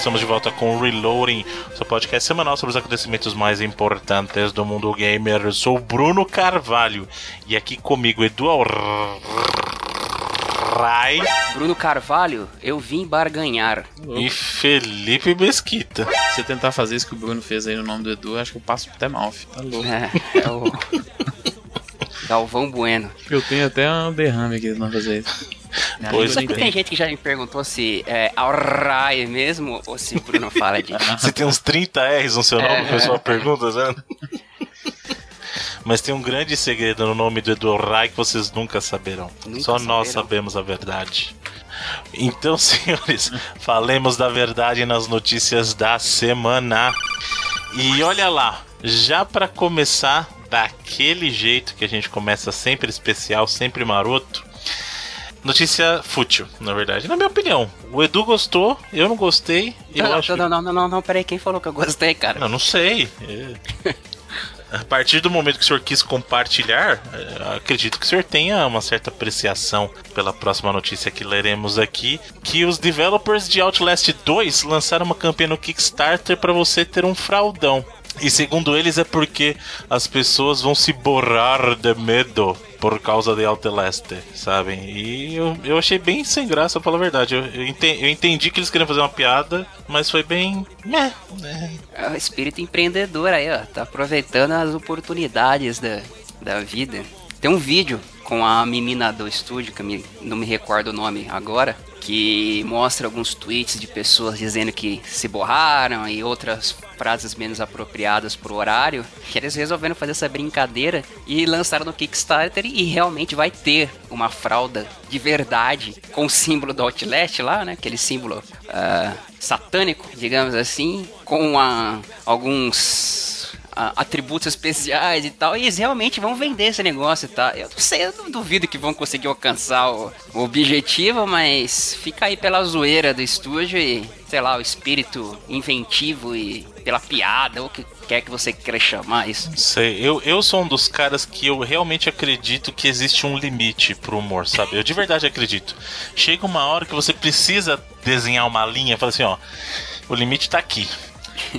estamos de volta com o Reloading, seu podcast semanal sobre os acontecimentos mais importantes do mundo gamer. Eu sou o Bruno Carvalho e aqui comigo Edu Rai. Bruno Carvalho, eu vim barganhar. E Felipe Mesquita. Se você tentar fazer isso que o Bruno fez aí no nome do Edu, acho que eu passo até mal, filho. Tá louco. É, é o. Galvão Bueno. Eu tenho até um derrame aqui não fazer isso. Pois Só que tem gente que já me perguntou se é Alrai mesmo ou se o Bruno fala de. Você tem uns 30 R's no seu nome, É. o pessoal pergunta, né? Mas tem um grande segredo no nome do Edu Rai que vocês nunca saberão. Nunca Só nós saberão. sabemos a verdade. Então, senhores, falemos da verdade nas notícias da semana. E olha lá, já pra começar daquele jeito que a gente começa sempre especial, sempre maroto. Notícia fútil, na verdade. Na minha opinião, o Edu gostou, eu não gostei. Eu Não, acho não, não, não, não, não, peraí, quem falou que eu gostei, cara? não, não sei. É. A partir do momento que o senhor quis compartilhar, é, acredito que o senhor tenha uma certa apreciação pela próxima notícia que leremos aqui, que os developers de Outlast 2 lançaram uma campanha no Kickstarter para você ter um fraldão. E segundo eles é porque as pessoas vão se borrar de medo por causa de Outlast, sabem? E eu, eu achei bem sem graça, pra falar a verdade. Eu, eu, enten- eu entendi que eles queriam fazer uma piada, mas foi bem. Meh, né? É o espírito empreendedor aí, ó. Tá aproveitando as oportunidades da, da vida. Tem um vídeo com a menina do estúdio, que eu me- não me recordo o nome agora, que mostra alguns tweets de pessoas dizendo que se borraram e outras frases menos apropriadas pro horário, que eles resolveram fazer essa brincadeira e lançaram no Kickstarter e realmente vai ter uma fralda de verdade com o símbolo do Outlast lá, né? Aquele símbolo ah, satânico, digamos assim, com a- alguns atributos especiais e tal, e eles realmente vão vender esse negócio, tá? Eu não sei, eu não duvido que vão conseguir alcançar o, o objetivo, mas fica aí pela zoeira do estúdio e, sei lá, o espírito inventivo e pela piada, ou o que quer que você queira chamar isso. Sei, eu, eu sou um dos caras que eu realmente acredito que existe um limite pro humor, sabe? Eu de verdade acredito. Chega uma hora que você precisa desenhar uma linha, fala assim, ó, o limite tá aqui,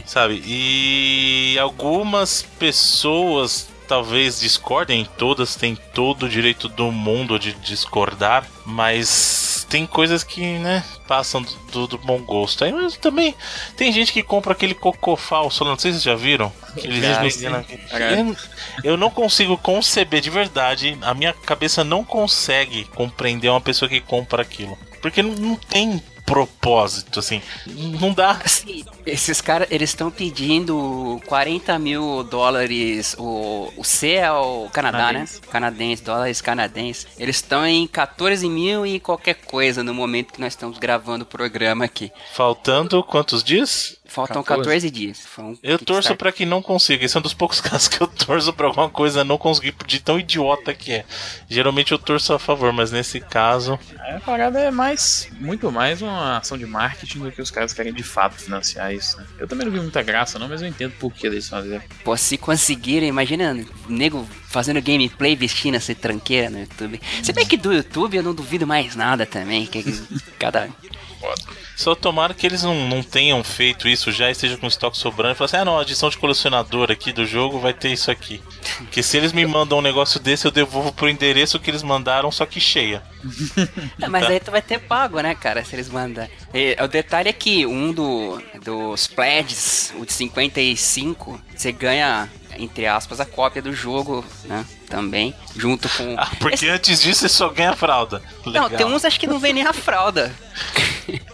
sabe? E algumas pessoas talvez discordem, todas têm todo o direito do mundo de discordar, mas tem coisas que, né, passam do, do bom gosto. Aí mas também tem gente que compra aquele cocô falso, não sei se vocês já viram. Eles Já, vendem sim. na- eu, eu não consigo conceber de verdade, a minha cabeça não consegue compreender uma pessoa que compra aquilo. Porque não, não tem propósito, assim. Não dá. Assim, esses caras, eles estão pedindo 40 mil dólares, o, o C é o Canadá, Canadense. né? Canadense, dólares canadenses. Eles estão em 14 mil e qualquer coisa no momento que nós estamos gravando o programa aqui. Faltando quantos dias? Faltam 14. 14 dias. Um Eu torço pra que não consiga. Esse é um dos poucos casos que eu torço pra alguma coisa não conseguir de tão idiota que é. Geralmente eu torço a favor, mas nesse caso. A parada é mais, muito mais uma ação de marketing do que os caras querem de fato financiar isso, né? Eu também não vi muita graça não, mas eu entendo por que eles fazem. Pô, se conseguirem, imagina nego fazendo gameplay vestindo essa tranqueira no YouTube. Se bem que do YouTube eu não duvido mais nada também. Que cada. Só tomara que eles não, não tenham feito isso já e esteja com estoque sobrando e falar assim: ah, não, a edição de colecionador aqui do jogo vai ter isso aqui. Porque se eles me mandam um negócio desse, eu devolvo pro endereço que eles mandaram, só que cheia. É, mas aí tu vai ter pago, né, cara, se eles mandarem. E, o detalhe é que um do, dos pledges, o de 55, você ganha, entre aspas, a cópia do jogo, né, também, junto com... Ah, porque antes disso você só ganha fralda. Não, Legal. tem uns acho que não vem nem a fralda.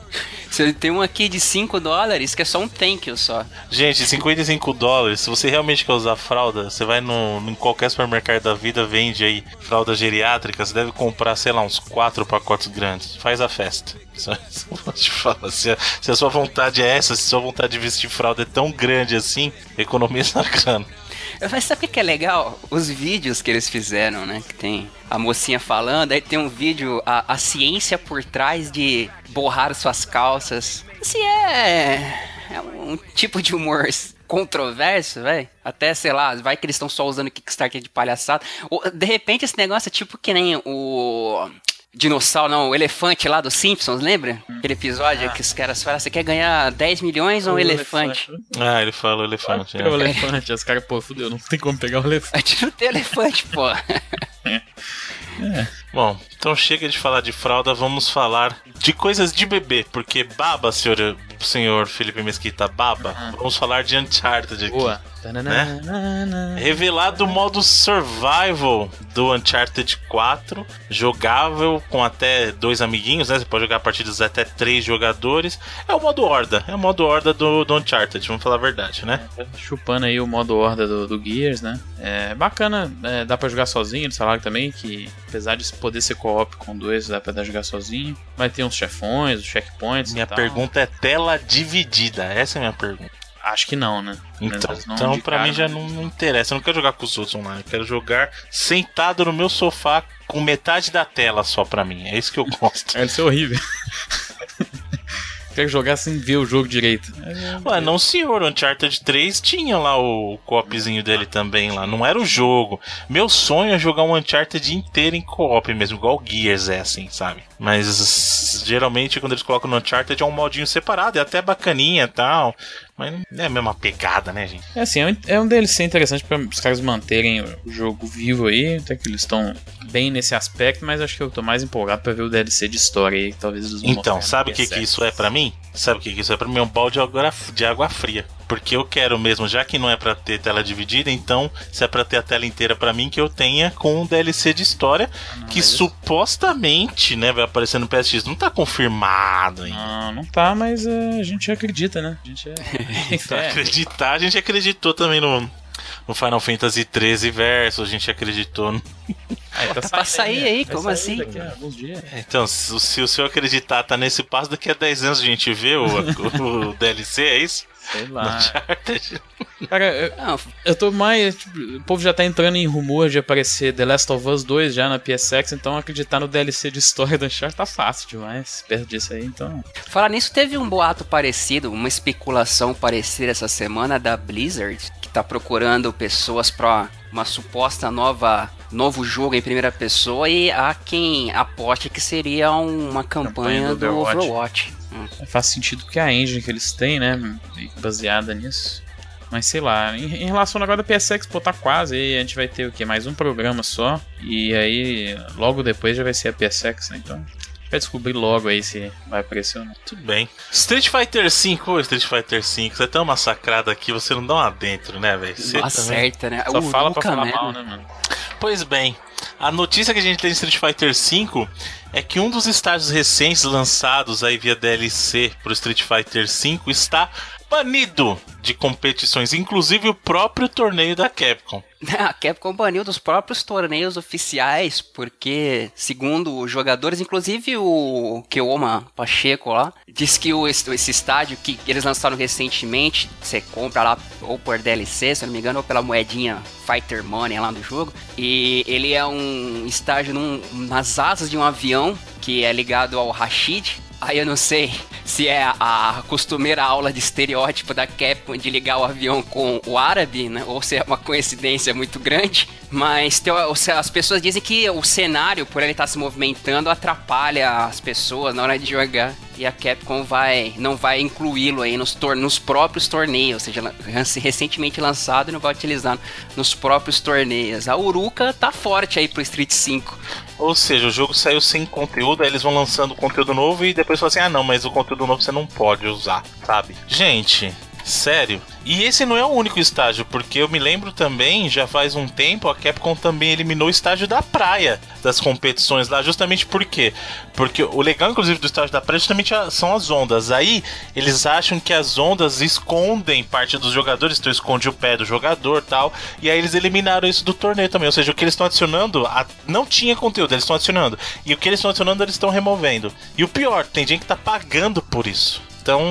Você tem um aqui de 5 dólares que é só um thank you só. Gente, 55 dólares. Se você realmente quer usar fralda, você vai no, em qualquer supermercado da vida, vende aí fralda geriátrica. Você deve comprar, sei lá, uns 4 pacotes grandes. Faz a festa. Só isso eu vou te falar. Se a, se a sua vontade é essa, se a sua vontade de vestir fralda é tão grande assim, economiza na grana. Mas sabe o que é legal? Os vídeos que eles fizeram, né? Que tem a mocinha falando, aí tem um vídeo, a, a ciência por trás de borrar suas calças. Assim, é. É um tipo de humor controverso, velho. Até, sei lá, vai que eles estão só usando Kickstarter de palhaçada. De repente esse negócio é tipo que nem o dinossauro, não, o elefante lá dos Simpsons, lembra? Aquele episódio ah. que os caras falam, você quer ganhar 10 milhões ou um elefante? elefante? Ah, ele fala o elefante. É. o elefante, os caras, pô, fudeu, não tem como pegar o elefante. A gente não tem elefante, pô. É. Bom, então chega de falar de fralda, vamos falar de coisas de bebê, porque baba, senhor, senhor Felipe Mesquita, baba. Vamos falar de Uncharted aqui. Boa. Né? Revelado o modo survival do Uncharted 4, jogável com até dois amiguinhos, né? Você pode jogar partidas até três jogadores. É o modo horda, é o modo horda do, do Uncharted, vamos falar a verdade, né? Chupando aí o modo horda do, do Gears, né? É bacana, é, dá pra jogar sozinho, eles falaram também que apesar de poder ser co-op com dois, dá pra jogar sozinho. Vai ter uns chefões, os checkpoints. Minha pergunta é tela dividida, essa é a minha pergunta. Acho que não, né? Então, então pra mim já não, não, interessa. Eu não quero jogar com os outros online. Eu quero jogar sentado no meu sofá com metade da tela só pra mim. É isso que eu gosto. é, isso é horrível. quero jogar sem ver o jogo direito. Ué, não senhor, o Uncharted 3 tinha lá o co-opzinho dele também lá, não era o jogo. Meu sonho é jogar um Uncharted inteiro em co-op mesmo, igual o Gears é assim, sabe? Mas geralmente quando eles colocam no Uncharted é um modinho separado, é até bacaninha e tal. Mas não é a mesma pegada, né, gente? É assim, é um é DLC interessante para os caras manterem o jogo vivo aí, até que eles estão bem nesse aspecto, mas acho que eu tô mais empolgado para ver o DLC de história aí, talvez vão Então, sabe o que, que isso é para mim? Sabe o que, que isso é para mim? É um balde de água fria. Porque eu quero mesmo, já que não é para ter tela dividida, então se é para ter a tela inteira para mim, que eu tenha com um DLC de história não, que supostamente, né, vai aparecer no PSX. Não tá confirmado ainda. Não, não tá, mas uh, a gente acredita, né? A gente é... acreditar, a gente acreditou também no, no Final Fantasy 13 verso, a gente acreditou no... Ah, tá, tá pra sair aí, como sair assim? Então, se, se, o senhor acreditar, tá nesse passo, daqui a 10 anos a gente vê o, o, o DLC, é isso? Sei lá. Cara, eu, eu tô mais. Tipo, o povo já tá entrando em rumor de aparecer The Last of Us 2 já na PSX, então acreditar no DLC de história do Uncharted tá fácil demais. Perto disso aí, então. Falar nisso, teve um boato parecido, uma especulação parecida essa semana da Blizzard, que tá procurando pessoas pra uma suposta nova novo jogo em primeira pessoa e há quem aposte que seria uma campanha, campanha do, do Overwatch. Overwatch. Faz sentido porque a engine que eles têm, né, baseada nisso. Mas sei lá, em, em relação agora da PSX, pô, tá quase. Aí a gente vai ter o quê? Mais um programa só. E aí, logo depois já vai ser a PSX, né? Então, vai descobrir logo aí se vai aparecer ou não. Tudo bem. Street Fighter V, ou Street Fighter V, você é tão massacrado aqui, você não dá uma dentro, né, velho? Você acerta, né? Só o fala pra falar mal, né, mano? Pois bem, a notícia que a gente tem em Street Fighter V é que um dos estágios recentes lançados aí via DLC pro Street Fighter V está banido de competições, inclusive o próprio torneio da Capcom. A Capcom baniu dos próprios torneios oficiais, porque, segundo os jogadores, inclusive o Keoma Pacheco lá, diz que o, esse estádio que eles lançaram recentemente, você compra lá ou por DLC, se não me engano, ou pela moedinha Fighter Money lá do jogo, e ele é um estádio num, nas asas de um avião que é ligado ao Rashid, Aí eu não sei se é a costumeira aula de estereótipo da Capcom de ligar o avião com o árabe, né? Ou se é uma coincidência muito grande. Mas as pessoas dizem que o cenário, por ele estar se movimentando, atrapalha as pessoas na hora de jogar. E a Capcom vai, não vai incluí-lo aí nos, nos próprios torneios, ou seja, recentemente lançado e não vai utilizar nos próprios torneios. A Uruka tá forte aí pro Street 5. Ou seja, o jogo saiu sem conteúdo, aí eles vão lançando conteúdo novo e depois falam assim: ah, não, mas o conteúdo novo você não pode usar, sabe? Gente, Sério. E esse não é o único estágio, porque eu me lembro também, já faz um tempo, a Capcom também eliminou o estágio da praia das competições lá, justamente por quê? Porque o legal, inclusive, do estágio da praia justamente são as ondas. Aí eles acham que as ondas escondem parte dos jogadores, então esconde o pé do jogador tal. E aí eles eliminaram isso do torneio também. Ou seja, o que eles estão adicionando a... não tinha conteúdo, eles estão adicionando. E o que eles estão adicionando, eles estão removendo. E o pior, tem gente que tá pagando por isso. Então,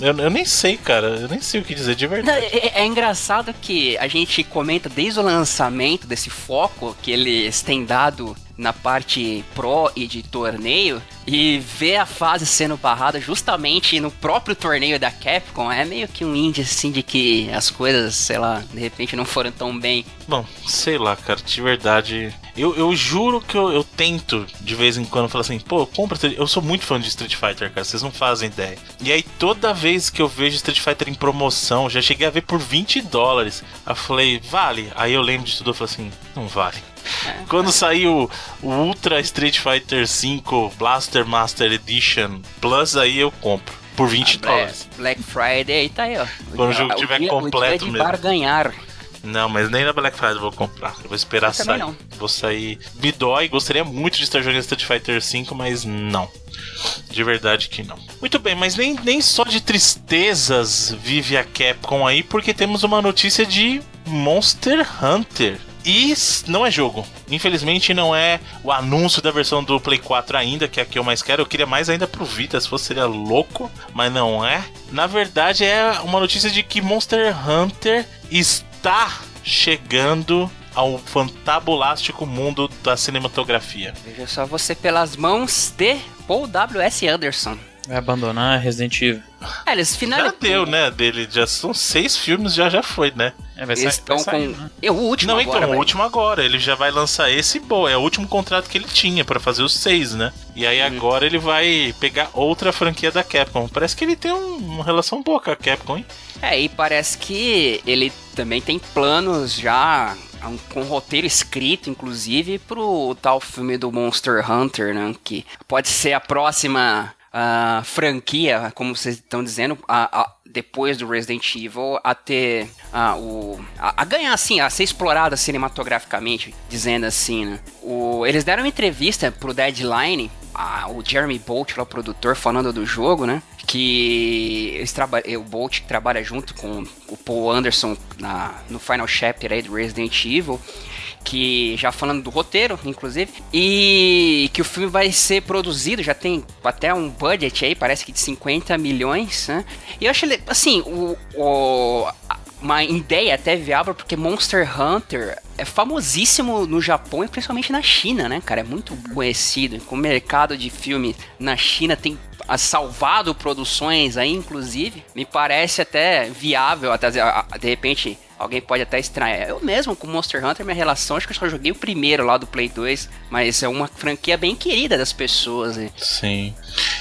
eu, eu, nem sei, cara. Eu nem sei o que dizer de verdade. Não, é, é, engraçado que a gente comenta desde o lançamento desse foco que eles têm dado na parte pro e de torneio e ver a fase sendo barrada justamente no próprio torneio da Capcom é meio que um índice assim de que as coisas, sei lá, de repente não foram tão bem. Bom, sei lá, cara, de verdade. Eu, eu juro que eu, eu tento de vez em quando falar assim, pô, compra. Eu sou muito fã de Street Fighter, cara, vocês não fazem ideia. E aí toda vez que eu vejo Street Fighter em promoção, já cheguei a ver por 20 dólares. Eu falei, vale. Aí eu lembro de tudo, eu falei assim, não vale. É. Quando saiu o Ultra Street Fighter V Blaster Master Edition Plus, aí eu compro. Por 20 ah, dólares. Black Friday, tá aí, ó. Quando o jogo estiver completo o dia mesmo. ganhar. Não, mas nem na Black Friday eu vou comprar. Eu vou esperar eu sair. Não. Vou sair. Me dói, gostaria muito de estar jogando Street Fighter V, mas não. De verdade que não. Muito bem, mas nem, nem só de tristezas vive a Capcom aí, porque temos uma notícia de Monster Hunter. E não é jogo. Infelizmente não é o anúncio da versão do Play 4 ainda, que é a que eu mais quero. Eu queria mais ainda pro Vita, se fosse seria louco, mas não é. Na verdade é uma notícia de que Monster Hunter está chegando ao fantabulástico mundo da cinematografia. Veja só você pelas mãos de Paul W.S. Anderson. Vai abandonar Resident Evil. É, eles finalizam. Já deu, né? Dele já são seis filmes, já já foi, né? É, vai eles estão com. Né? É o último Não, agora, então, o último agora. Ele já vai lançar esse boa. É o último contrato que ele tinha para fazer os seis, né? E aí uhum. agora ele vai pegar outra franquia da Capcom. Parece que ele tem um, uma relação boa com a Capcom, hein? É, e parece que ele também tem planos já com um roteiro escrito, inclusive, pro tal filme do Monster Hunter, né? Que pode ser a próxima uh, franquia, como vocês estão dizendo, a, a, depois do Resident Evil, a ter uh, o, a, a, ganhar assim, a ser explorada cinematograficamente, dizendo assim, né? O, eles deram uma entrevista pro Deadline o Jeremy Bolt, o produtor, falando do jogo, né? Que eles o Bolt trabalha junto com o Paul Anderson na, no Final Chapter aí do Resident Evil que já falando do roteiro, inclusive, e que o filme vai ser produzido, já tem até um budget aí, parece que de 50 milhões, né? E eu achei, assim, o, o uma ideia até viável, porque Monster Hunter é famosíssimo no Japão e principalmente na China, né, cara? É muito conhecido. O mercado de filme na China tem salvado produções aí, inclusive. Me parece até viável, até de repente Alguém pode até estranhar. Eu mesmo, com Monster Hunter, minha relação, acho que eu só joguei o primeiro lá do Play 2, mas é uma franquia bem querida das pessoas. Né? Sim.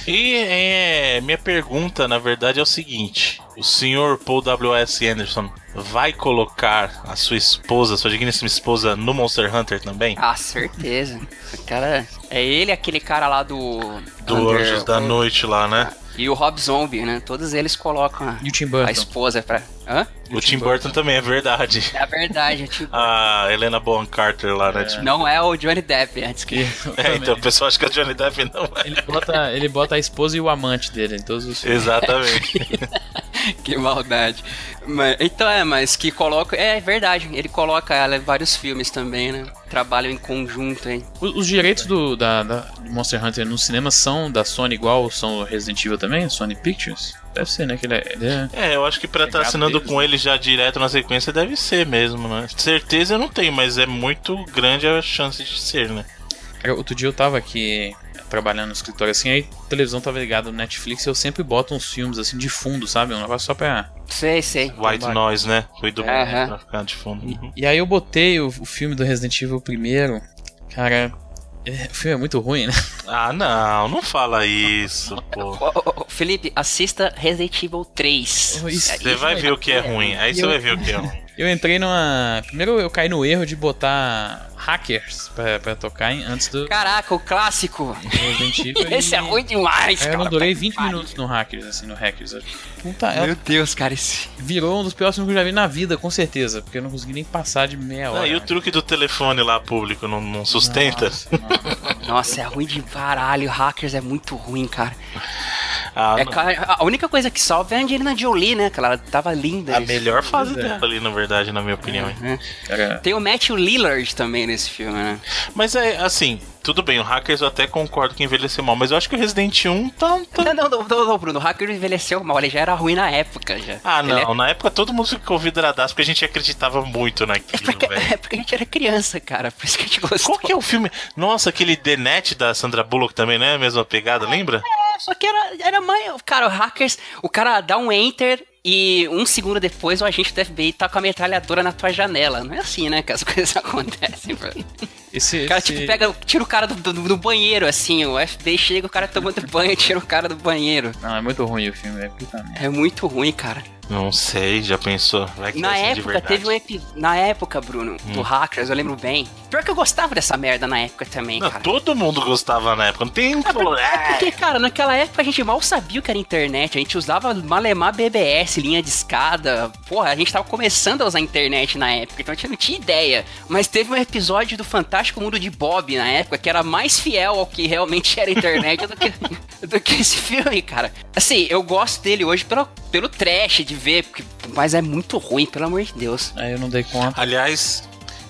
E é, minha pergunta, na verdade, é o seguinte: o senhor Paul W.S. Anderson vai colocar a sua esposa, sua digníssima esposa, no Monster Hunter também? Ah, certeza. O cara. É ele aquele cara lá do. Do Under... Anjos da Noite lá, né? E o Rob Zombie, né? Todos eles colocam a, a esposa pra. Hã? O, o Tim, Burton. Burton. também, é verdade. É verdade, é Tim A Helena Bonham Carter lá, né? É. Não é o Johnny Depp, antes que. é, então o pessoal acha que é o Johnny Depp não é. Ele bota, ele bota a esposa e o amante dele em todos os filmes. Exatamente. que maldade. Mas, então é, mas que coloca. É verdade, ele coloca ela em vários filmes também, né? Trabalham em conjunto, hein? Os, os direitos do, da, da Monster Hunter no cinema são da Sony igual são o Resident Evil também? Sony Pictures? Deve ser, né? Que ele é, ele é... é eu acho que pra estar tá assinando deles, com né? ele já direto na sequência deve ser mesmo, né? Certeza eu não tenho, mas é muito grande a chance de ser, né? Outro dia eu tava aqui trabalhando no escritório assim, aí a televisão tava ligada no Netflix e eu sempre boto uns filmes assim de fundo, sabe? Um negócio só pra. Sei, sei. White Noise, né? Cuido uhum. pra ficar de fundo. E, e, aí eu botei o, o filme do Resident Evil primeiro. Cara, é, o filme é muito ruim, né? Ah, não, não fala isso, pô. Felipe, assista Resident Evil 3. Você vai ver o que é ruim, aí você vai ver o que é ruim. Eu entrei numa. Primeiro eu caí no erro de botar hackers pra, pra tocar antes do. Caraca, o clássico! Esse e... é ruim demais, cara. Eu não durei 20 minutos no hackers, assim, no hackers. Puta, Meu é... Deus, cara, esse. Virou um dos piores filmes que eu já vi na vida, com certeza. Porque eu não consegui nem passar de meia hora. Não, e o truque do telefone lá público não, não sustenta? Nossa, Nossa, é ruim de caralho. Hackers é muito ruim, cara. Ah, É, a única coisa que salva é a Angelina Jolie, né? Que ela tava linda. a nesse melhor fase Pois é. dela ali, na verdade, na minha opinião. né? Cara, Tem o Matthew Lillard também nesse filme, né? Mas é assim, tudo bem, o Hackers eu até concordo que envelheceu mal, mas eu acho que o Resident 1 tá. tá- Não, não, não, não, Bruno. O Hacker envelheceu mal. Ele já era ruim na época, já. Ah, Ele não. é- Na época todo mundo ficou vidradaço porque a gente acreditava muito É naquilo, porque, velho. é porque a gente era criança, cara. Por isso que a gente gostou. Qual que é o filme? Nossa, aquele The Net da Sandra Bullock também, né? A mesma pegada, lembra? É, Só que era, era mais. Cara, o Hackers. O cara dá um enter. E um segundo depois o agente do FBI tá com a metralhadora na tua janela. Não é assim, né? Que as coisas acontecem, Bruno. Esse, O cara, esse- tipo, pega, tira o cara do, do, do banheiro, assim. O FBI chega, o cara tomando banho, tira o cara do banheiro. Não, é muito ruim o filme, é puta merda. É muito ruim, cara. Não sei, já pensou? Vai que Na vai ser de época, teve um epi... Na época, Bruno, do Hackers, eu lembro bem. Pior que eu gostava dessa merda na época também, Não, cara. todo mundo gostava na época. Não tem um É "Ah, porque, cara, naquela época a gente mal sabia o que era internet. A gente usava malemar BBS, linha de escada. Porra, a gente tava começando a usar internet na época, então a gente não tinha ideia. Mas teve um episódio do Fantástico Mundo de Bob na época que era mais fiel ao que realmente era a internet do, que, do que esse filme, cara. Assim, eu gosto dele hoje pelo, pelo trash de ver, porque- mas é muito ruim, pelo amor de Deus. Aí eu não dei conta. Aliás,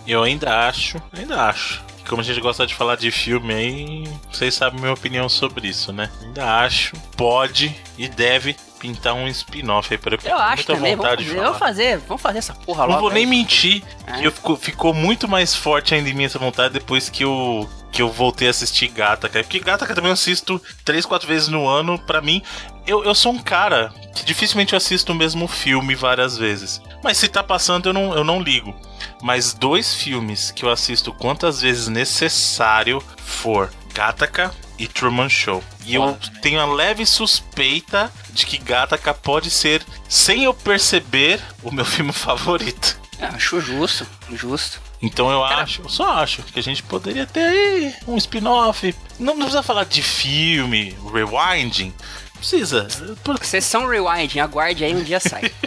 eu ainda acho, ainda acho. Como a gente gosta de falar de filme aí, vocês sabem minha opinião sobre isso, né? Ainda acho, pode e deve pintar um spin-off aí para eu Eu acho muita também, vamos vontade fazer, de vamos fazer, vamos fazer essa porra Não logo. vou nem aí. mentir É. que eu fico- ficou muito mais forte ainda em mim essa vontade depois que eu, que eu voltei a assistir Gataca. Porque Gataca também eu assisto três, quatro vezes no ano. Pra mim, eu, eu sou um cara que dificilmente eu assisto o mesmo filme várias vezes. Mas se tá passando, eu não, eu não ligo. Mas dois filmes que eu assisto quantas vezes necessário for Gataca e Truman Show. E eu tenho a leve suspeita de que Gataca pode ser, sem eu perceber, o meu filme favorito. É, acho justo, justo. Então eu acho, eu só acho que a gente poderia ter aí um spin-off. Não, não precisa falar de filme, rewinding. Não precisa. Por- Sessão Rewind, aguarde aí, um dia sai.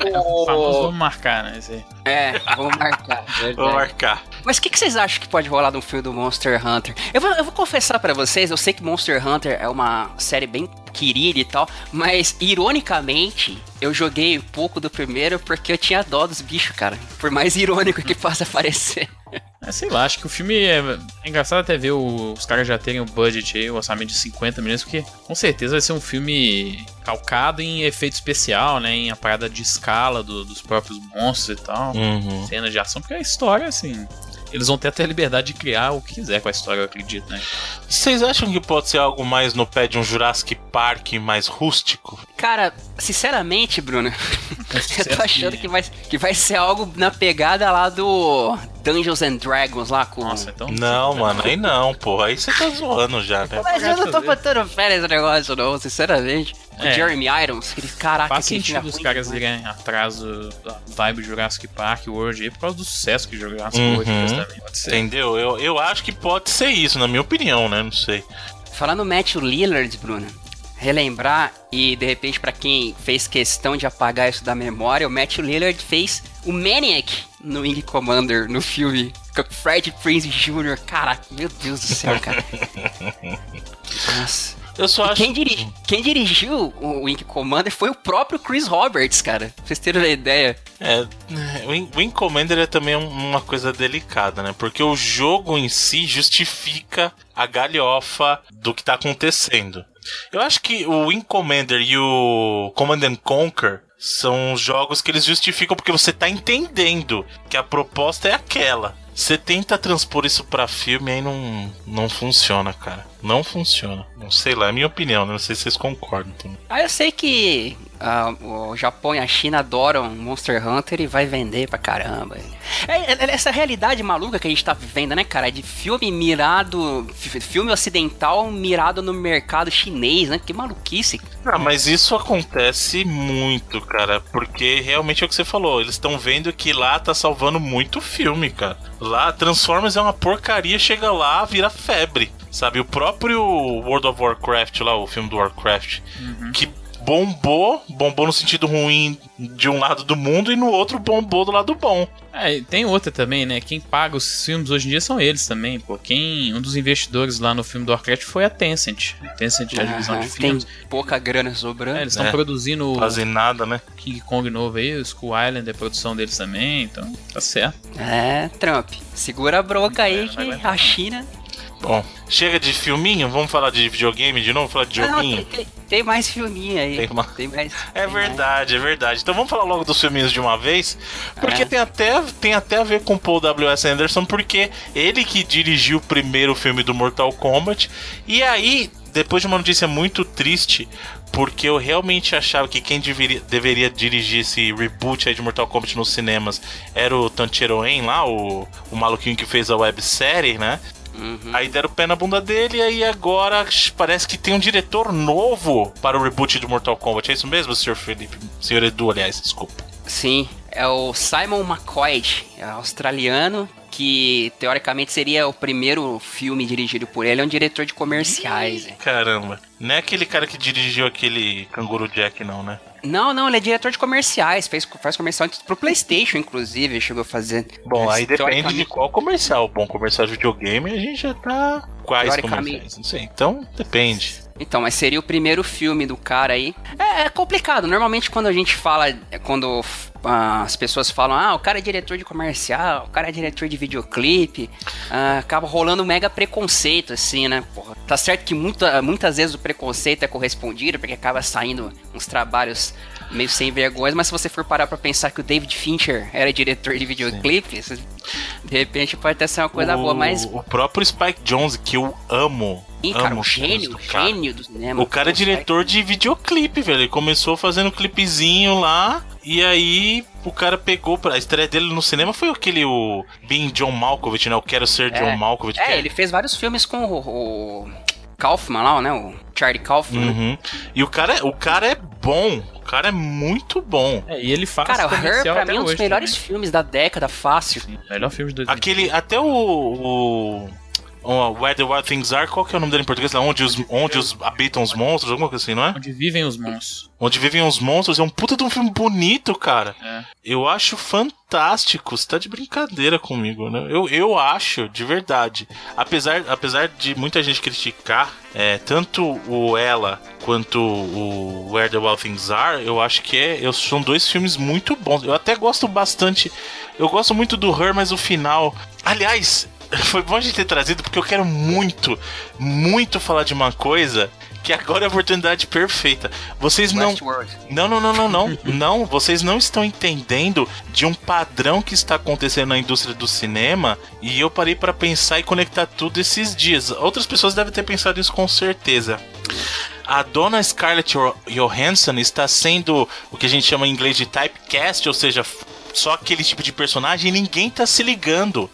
O famoso vamos marcar, né? Esse aí. É, vamos marcar. Vou marcar. Mas o que, que vocês acham que pode rolar de um filme do Monster Hunter? Eu vou, eu vou confessar pra vocês, eu sei que Monster Hunter é uma série bem querida e tal, mas ironicamente eu joguei pouco do primeiro porque eu tinha dó dos bichos, cara. Por mais irônico que possa parecer. É, sei lá, acho que o filme é, é engraçado até ver o- os caras já terem o budget aí, o orçamento de 50 milhões, porque com certeza vai ser um filme calcado em efeito especial, né? Em a parada de escala do- dos próprios monstros e tal. Uhum. Cenas de ação, porque a história, assim. Eles vão ter até a liberdade de criar o que quiser com a história, eu acredito, né? Vocês acham que pode ser algo mais no pé de um Jurassic Park mais rústico? Cara, sinceramente, Bruno, eu sucesso tô achando de- que vai, que vai ser algo na pegada lá do Dungeons and Dragons lá com. Nossa, então. Não, mano, aí não, porra. Aí você tá zoando já, né? Mas eu não tô botando fé nesse negócio, não, sinceramente. O É. Jeremy Irons, aquele caraca Faz que sentido os ruim caras irem atrás do, da vibe Jurassic Park World aí por causa do sucesso que Jurassic Uhum. World fez também. Pode ser. Entendeu? Eu, eu acho que pode ser isso, na minha opinião, né? Não sei. Falando no Matthew Lillard, Bruno, relembrar e de repente pra quem fez questão de apagar isso da memória, o Matthew Lillard fez o Maniac no Wing Commander, no filme com Fred Prinze Jr. Caraca, meu Deus do céu, cara. Nossa. Eu só acho. quem, diri- quem dirigiu o Wing Commander foi o próprio Chris Roberts, cara. Pra vocês terem uma ideia. É, o o Wing Commander é também um- uma coisa delicada, né? Porque o jogo em si justifica a galhofa do que tá acontecendo. Eu acho que o Wing Commander e o Command and Conquer são jogos que eles justificam porque você tá entendendo que a proposta é aquela. Você tenta transpor isso pra filme aí não, não funciona, cara. Não funciona. Não sei lá, é minha opinião, né? não sei se vocês concordam também. Ah, eu sei que ah, o Japão e a China adoram Monster Hunter e vai vender pra caramba. É, é- essa realidade maluca que a gente tá vivendo, né, cara? De filme mirado. fi- Filme ocidental mirado no mercado chinês, né? Que maluquice. Ah, mas isso acontece muito, cara, porque realmente é o que você falou, eles estão vendo que lá tá salvando muito filme, cara. Lá Transformers é uma porcaria, chega lá, vira febre, sabe? O próprio World of Warcraft lá, o filme do Warcraft, que bombou, bombou no sentido ruim de um lado do mundo e no outro bombou do lado bom. É, tem outra também, né? Quem paga os filmes hoje em dia são eles também, pô. Quem, um dos investidores lá no filme do Warcraft foi a Tencent. A Tencent é a divisão de filmes. Tem pouca grana sobrando. É, eles estão É. produzindo Fazem nada, né? King Kong novo aí, o Skull Island é produção deles também, então tá certo. É, Trump. Segura a bronca aí que a China. Bom, chega de filminho, vamos falar de videogame de novo, falar de Ah, Não, joguinho. tem, tem- tem mais filminho aí. Tem uma- mais. É tem mais. verdade, é verdade. Então vamos falar logo dos filminhos de uma vez, porque É. tem, até, tem até a ver com Paul W.S. Anderson, porque ele que dirigiu o primeiro filme do Mortal Kombat, e aí, depois de uma notícia muito triste, porque eu realmente achava que quem deveria, deveria dirigir esse reboot aí de Mortal Kombat nos cinemas era o Tanjiro En lá, o, o maluquinho que fez a websérie, né? Uhum. Aí deram o pé na bunda dele, e aí agora parece que tem um diretor novo para o reboot do Mortal Kombat. É isso mesmo, senhor Felipe? Senhor Edu, aliás, desculpa. Sim, é o Simon McCoy, é australiano, que teoricamente seria o primeiro filme dirigido por ele. É um diretor de comerciais. é. Caramba. Não é aquele cara que dirigiu aquele Canguru Jack, não, né? Não, não, ele é diretor de comerciais. Fez, faz comercial pro PlayStation, inclusive. Chegou a fazer. Bom, Mas, aí depende de qual comercial. Bom, comercial de videogame a gente já tá. Quais comerciais? Não sei. Então, depende. Então, mas seria o primeiro filme do cara aí. É, é complicado. Normalmente, quando a gente fala. é Quando as pessoas falam, ah, o cara é diretor de comercial, o cara é diretor de videoclipe, ah, acaba rolando um mega preconceito, assim, né? Porra, tá certo que muita, muitas vezes o preconceito é correspondido, porque acaba saindo uns trabalhos meio sem vergonha, mas se você for parar pra pensar que o David Fincher era diretor de videoclipe, de repente pode até ser uma coisa o, boa, mas. O próprio Spike Jones, que eu amo. Ih, cara, amo um gênio, do cara. gênio do cinema. O cara é diretor de videoclipe, velho. Ele começou fazendo clipezinho lá. E aí o cara pegou pra. A estreia dele no cinema foi aquele o Being John Malkovich, né? Eu quero ser John Malkovich. É, ele fez vários filmes com o, o Kaufman lá, né? O Charlie Kaufman. né? Uhum. E o cara, o cara é bom. O cara é muito bom. É, e ele faz Cara, o Her, pra mim, é um dos hoje melhores também. filmes da década, fácil. Sim, melhor filme de 2000. Aquele. Até o. o o Where the Wild Things Are, qual que é o nome dele em português? Onde os, onde os habitam os monstros, alguma coisa assim, não é? Onde vivem os monstros. Onde vivem os monstros. É um puta de um filme bonito, cara. É. Eu acho fantástico. Você tá de brincadeira comigo, né? Eu, eu acho, de verdade. Apesar, apesar de muita gente criticar, é, tanto o Ela quanto o Where the Wild Things Are, eu acho que é, eu, são dois filmes muito bons. Eu até gosto bastante. Eu gosto muito do Her, mas o final. Aliás, foi bom a gente ter trazido, porque eu quero muito, muito falar de uma coisa. Que agora é a oportunidade perfeita. Vocês não. Não, não, não, não, não. não, vocês não estão entendendo de um padrão que está acontecendo na indústria do cinema e eu parei para pensar e conectar tudo esses dias. Outras pessoas devem ter pensado isso com certeza. A dona Scarlett Jo- Johansson está sendo o que a gente chama em inglês de typecast, ou seja, só aquele tipo de personagem e ninguém tá se ligando.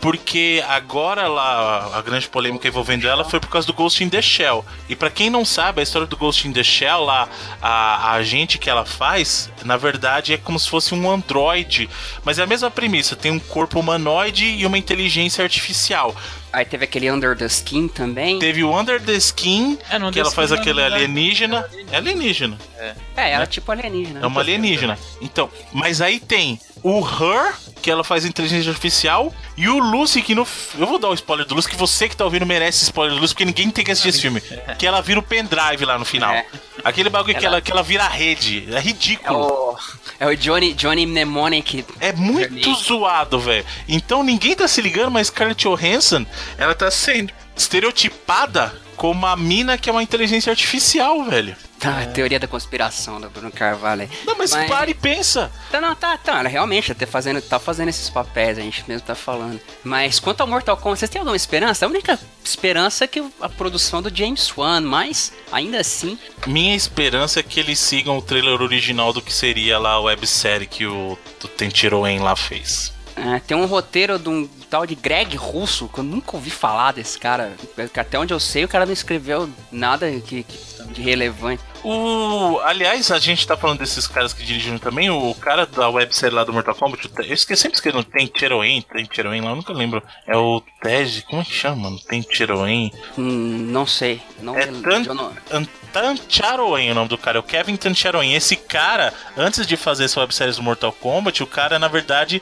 Porque agora lá a grande polêmica envolvendo ela foi por causa do Ghost in the Shell. E pra quem não sabe, a história do Ghost in the Shell lá, a, a agente que ela faz, na verdade é como se fosse um androide, mas é a mesma premissa, tem um corpo humanoide e uma inteligência artificial. Aí teve aquele Under the Skin também. Teve o Under the Skin, É, que ela Under the faz Skin, aquele na verdade, alienígena. É alienígena. É, era tipo alienígena. É uma alienígena. Então, mas aí tem o Her, que ela faz inteligência artificial, e o Lucy, que no. Eu vou dar o spoiler do Lucy, que você que tá ouvindo merece spoiler do Lucy, porque ninguém tem que assistir esse filme. Que ela vira o pendrive lá no final. É. Aquele bagulho que, Ela- ela, que ela vira a rede. É É ridículo. o, é o Johnny, Johnny Mnemonic. É muito Vermelho. zoado, velho. Então ninguém tá se ligando, mas Scarlett Johansson, ela tá sendo estereotipada como uma mina que é uma inteligência artificial, velho. Tá, teoria da conspiração do Bruno Carvalho. aí. Não, mas, Mas- para e pensa. Tá, não, tá, tá. Ela realmente tá fazendo, tá fazendo esses papéis, a gente mesmo tá falando. Mas quanto ao Mortal Kombat, vocês têm alguma esperança? A única esperança é que a produção do James Wan, mas ainda assim. Minha esperança é que eles sigam o trailer original do que seria lá a websérie que o, o Tenchiroen lá fez. É, tem um roteiro de um tal de Greg Russo, que eu nunca ouvi falar desse cara. Até onde eu sei, o cara não escreveu nada que, que de relevante. O, aliás, a gente tá falando desses caras que dirigiram também. O cara da websérie lá do Mortal Kombat, eu esqueci, sempre esqueci, não tem Cheroen, tem Cheroen lá, eu nunca lembro. É o Tej, como é que chama? Tem Cheroen. Hum, não sei. Não É me- Tan- eu não- Tancharoen o nome do cara, é o Kevin Tancharoen. Esse cara, antes de fazer essa websérie do Mortal Kombat, o cara, na verdade,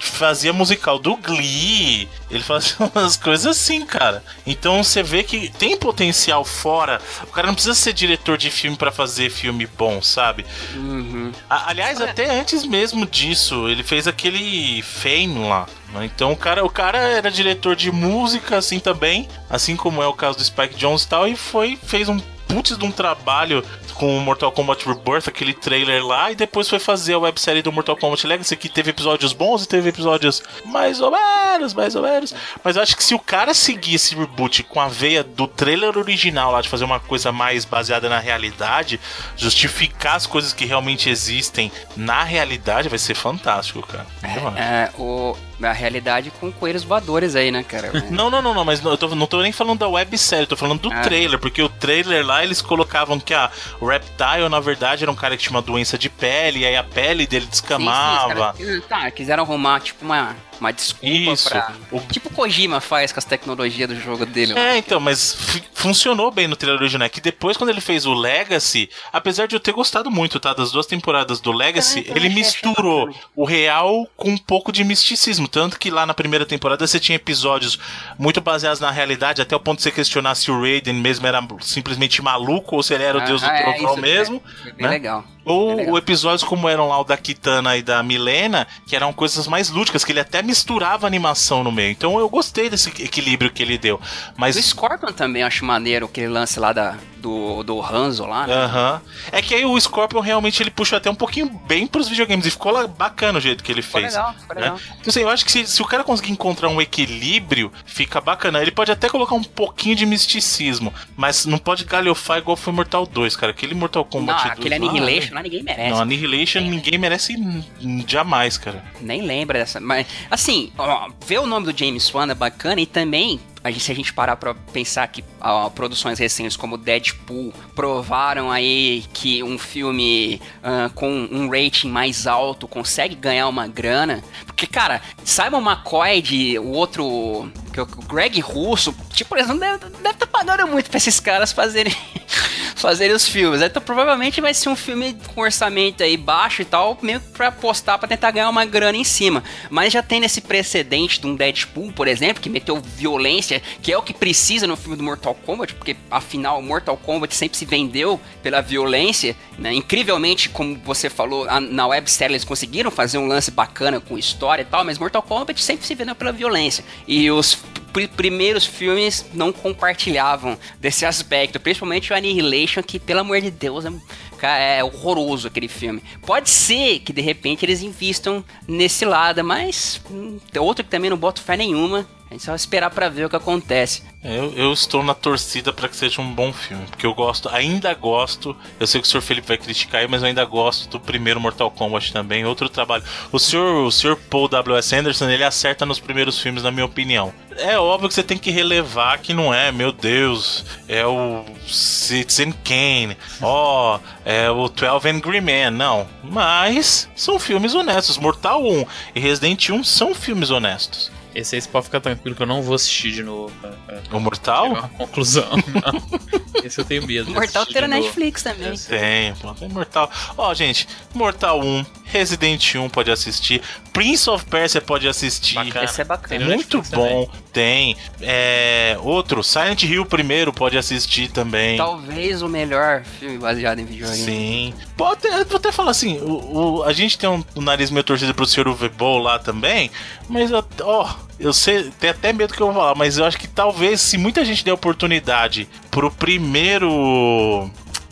fazia musical do Glee. Ele fazia umas coisas assim, cara. Então você vê que tem potencial fora. O cara não precisa ser diretor de filme pra fazer filme bom, sabe? Uhum. A- aliás, até antes mesmo disso, ele fez aquele Fame lá. né? Então o cara, o cara era diretor de música assim também, assim como é o caso do Spike Jones e tal, e foi fez um putz de um trabalho com o Mortal Kombat Rebirth, aquele trailer lá, e depois foi fazer a websérie do Mortal Kombat Legacy, que teve episódios bons e teve episódios mais ou menos, mais ou menos. Mas eu acho que se o cara seguir esse reboot com a veia do trailer original lá, de fazer uma coisa mais baseada na realidade, justificar as coisas que realmente existem na realidade, vai ser fantástico, cara. Acho. É, o, a realidade com coelhos voadores aí, né, cara? Não, não, não, não, mas eu tô, não tô nem falando da websérie, eu tô falando do Ah. trailer, porque o trailer lá eles colocavam que a o Reptile, na verdade, era um cara que tinha uma doença de pele, e aí a pele dele descamava. Sim, sim, tá, quiseram arrumar, tipo, uma, uma desculpa Isso. pra... O- Tipo o Kojima faz com as tecnologias do jogo dele. É, então, mas funcionou bem no trailer original. é Que depois, quando ele fez o Legacy, apesar de eu ter gostado muito, tá? Das duas temporadas do Legacy, ele misturou o real com um pouco de misticismo. Tanto que lá na primeira temporada você tinha episódios muito baseados na realidade, até o ponto de você questionar se o Raiden mesmo era simplesmente maluco ou se ele era o deus do Ah, é, trovão isso, mesmo. Foi bem né? legal. Ou É episódios como eram lá o da Kitana e da Milena, que eram coisas mais lúdicas, que ele até misturava animação no meio. Então eu gostei desse equilíbrio que ele deu. Mas O Scorpion também acho maneiro, aquele lance lá da, do, do Hanzo lá, né? Aham. É que aí o Scorpion realmente ele puxou até um pouquinho bem pros videogames e ficou lá bacana o jeito que ele Ficou fez. legal, ficou né? legal. Então assim, eu acho que se, se o cara conseguir encontrar um equilíbrio, fica bacana. Ele pode até colocar um pouquinho de misticismo, mas não pode galhofar igual foi Mortal 2, cara. Aquele Mortal Não, Kombat 2 aquele lá, Annihilation lá ninguém merece. Não, Annihilation ninguém merece hum, jamais, cara. Nem lembra dessa. Mas, assim, ó, ver o nome do James Wan é bacana e também. A gente, se a gente parar pra pensar que ó, produções recentes como Deadpool provaram aí que um filme ah, com um rating mais alto consegue ganhar uma grana. Porque, cara, Simon McCoy, de, o outro. que O Greg Russo, tipo, eles não devem estar tá pagando muito pra esses caras fazerem, fazerem os filmes. Então provavelmente vai ser um filme com orçamento aí baixo e tal, meio pra apostar pra tentar ganhar uma grana em cima. Mas já tem nesse precedente de um Deadpool, por exemplo, que meteu violência, que é o que precisa no filme do Mortal Kombat, porque afinal Mortal Kombat sempre se vendeu pela violência. né? Incrivelmente, como você falou, na websérie eles conseguiram fazer um lance bacana com história e tal, mas Mortal Kombat sempre se vendeu pela violência. E os pr- primeiros filmes não compartilhavam desse aspecto, principalmente o Annihilation, que pelo amor de Deus é, cara, é horroroso aquele filme. Pode ser que de repente eles invistam nesse lado, mas hum, outro que também não boto fé nenhuma. A gente só vai esperar pra ver o que acontece. Eu, eu estou na torcida para que seja um bom filme, porque eu gosto, ainda gosto. Eu sei que o Sr. Felipe vai criticar aí, mas eu ainda gosto do primeiro Mortal Kombat também. Outro trabalho. O Sr. O Sr. Paul W.S. Anderson, ele acerta nos primeiros filmes, na minha opinião. É óbvio que você tem que relevar que não é, meu Deus, é o Citizen Kane, ó, é o 12 Angry Men, não. Mas são filmes honestos. Mortal 1 e Resident 1 são filmes honestos. Esse aí você pode ficar tranquilo que eu não vou assistir de novo. Pra, pra O Mortal? uma conclusão. Não. Esse eu tenho medo. Mortal tem na. Netflix também. Tem, pô, tem Mortal. Ó, gente, Mortal 1, Resident 1 pode assistir, Prince of Persia pode assistir. Bacana. Esse é bacana. Tem Muito Netflix bom, tem. É, outro, Silent Hill primeiro pode assistir também. Talvez o melhor filme baseado em videogame. Sim. Pode até, vou até falar assim, o, o- a gente tem um, um nariz meio torcido pro Sr. Uwe Boll lá também, mas eu- ó, eu sei, tem até medo que eu vou falar, mas eu acho que talvez se muita gente der oportunidade pro primeiro.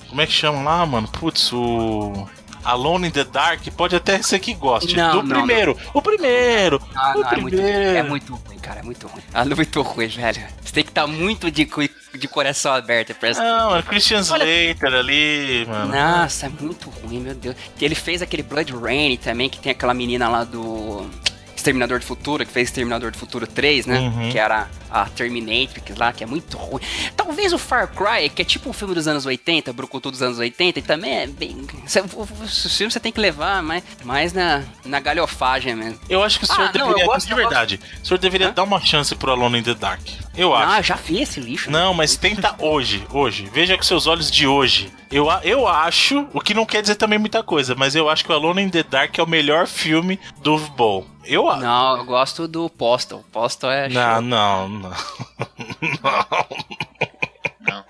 Como é que chama lá, mano? Putz, o. Alone in the Dark, pode até ser que goste. Não, do não, primeiro. O primeiro. Ah, o não, é muito, primeiro. é muito ruim, cara, é muito ruim. É muito ruim, velho. Você tem que estar muito de, de coração aberto pra essa. Não, mano, Christian Olha- Slater ali, mano. Nossa, é muito ruim, meu Deus. Ele fez aquele Blood Rain também, que tem aquela menina lá do Exterminador do Futuro, que fez Exterminador do Futuro 3, né? Uhum. Que era a Terminatrix lá, que é muito ruim. Talvez o Far Cry, que é tipo um filme dos anos 80, Brucutu dos anos 80, e também é bem. Cê, o, o, filme você tem que levar mais, mais na, na galhofagem mesmo. Eu acho que o senhor Ah, não, deveria, eu gosto- de verdade, o senhor deveria Hã? dar uma chance pro Alone in the Dark. Eu acho. Ah, já vi esse lixo. Não, mas tenta hoje, hoje. Veja com seus olhos de hoje. Eu, eu acho, o que não quer dizer também muita coisa, mas eu acho que o Alone in the Dark é o melhor filme do Bowl. Eu acho. Não, eu gosto do Postal. Postal é. Não, show. não, não. Não.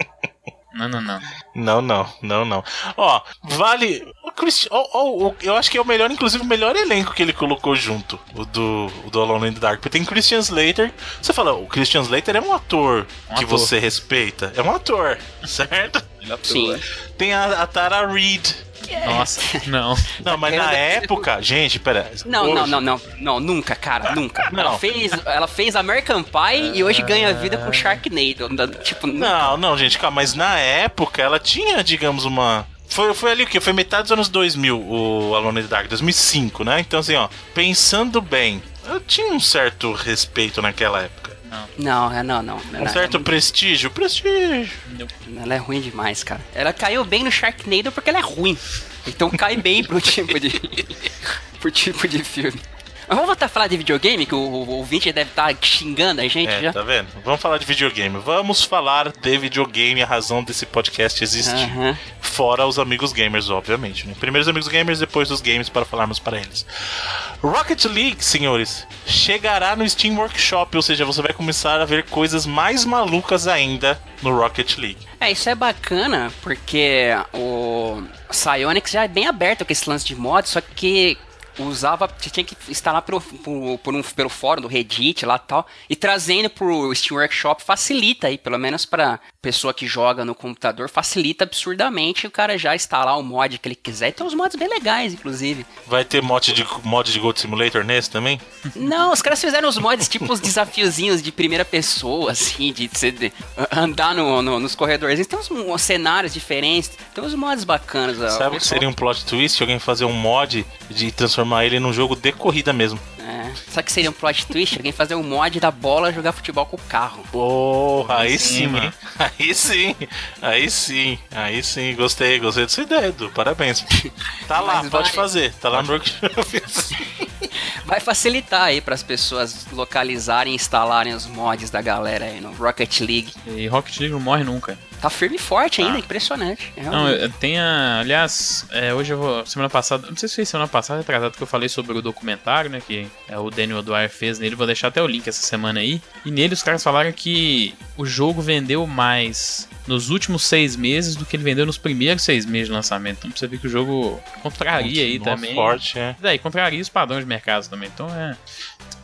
Não, não, não. Não, não, não, não. Ó, vale. O Christi- ó, ó, o- eu acho que é o melhor, inclusive, o melhor elenco que ele colocou junto, o do, o do Alone in the Dark. Porque tem Christian Slater. Você fala, o Christian Slater é um ator Um que ator. você respeita. É um ator, certo? Sim. Tem a, a Tara Reid. Nossa, não. Não, mas na época, gente, pera. Não, hoje- não, não, não, não, nunca, cara, nunca. Não. Ela fez, ela fez American Pie e hoje ganha vida com Sharknado. Tipo, Não, não, gente, calma, mas na época ela tinha, digamos, uma. Foi, foi ali o quê? Foi metade dos anos 2000, o Alone in the Dark, 2005, né? Então, assim, ó, pensando bem, eu tinha um certo respeito naquela época. Não, é não, não. Um Ela, certo prestígio, prestígio. ela é ruim demais, cara. Ela caiu bem no Sharknado porque ela é ruim. Então cai bem pro tipo de. pro tipo de filme. Mas vamos voltar a falar de videogame, que o, o ouvinte deve estar xingando a gente É, já. tá vendo? Vamos falar de videogame. Vamos falar de videogame, a razão desse podcast existir. Aham. Fora os amigos gamers, obviamente. Né? Primeiro os amigos gamers, depois os games para falarmos para eles. Rocket League, senhores, chegará no Steam Workshop, ou seja, você vai começar a ver coisas mais malucas ainda no Rocket League. É, isso é bacana, porque o Psyonix já é bem aberto com esse lance de mod, só que usava, você tinha que instalar pelo, por, por um, pelo fórum do Reddit lá e tal, e trazendo pro Steam Workshop facilita aí, pelo menos pra pessoa que joga no computador, facilita absurdamente o cara já instalar o mod que ele quiser. E tem uns mods bem legais, inclusive. Vai ter mod de, mod de Gold Simulator nesse também? Não, os caras fizeram os mods tipo os desafiozinhos de primeira pessoa, assim, de, você de- andar no, no- nos corredores. Tem uns, uns cenários diferentes, tem uns mods bacanas. Sabe o que seria um plot twist? Alguém fazer um mod de transformar ele num jogo de corrida mesmo. É. Sabe que seria um plot twist? Alguém fazer um mod da bola jogar futebol com o carro. Porra, aí sim, sim, hein? mano. Aí sim, aí sim, aí sim, gostei, gostei dessa ideia, Edu, parabéns. Tá lá, Mas pode vai- fazer, tá lá no workshop. Vai facilitar aí para as pessoas localizarem e instalarem os mods da galera aí no Rocket League. E Rocket League não morre nunca. Tá firme e forte ainda, Ah. impressionante. Não, realmente. eu- tem a. Aliás, é, hoje eu vou. Semana passada. Não sei se foi semana passada, atrasado, que eu falei sobre o documentário, né? Que é, o Daniel Dwyer fez nele. Vou deixar até o link essa semana aí. E nele os caras falaram que o jogo vendeu mais nos últimos seis meses do que ele vendeu nos primeiros seis meses de lançamento. Então você vê que o jogo contraria aí também. forte, é. Daí, contraria os padrões de mercado também. Então é.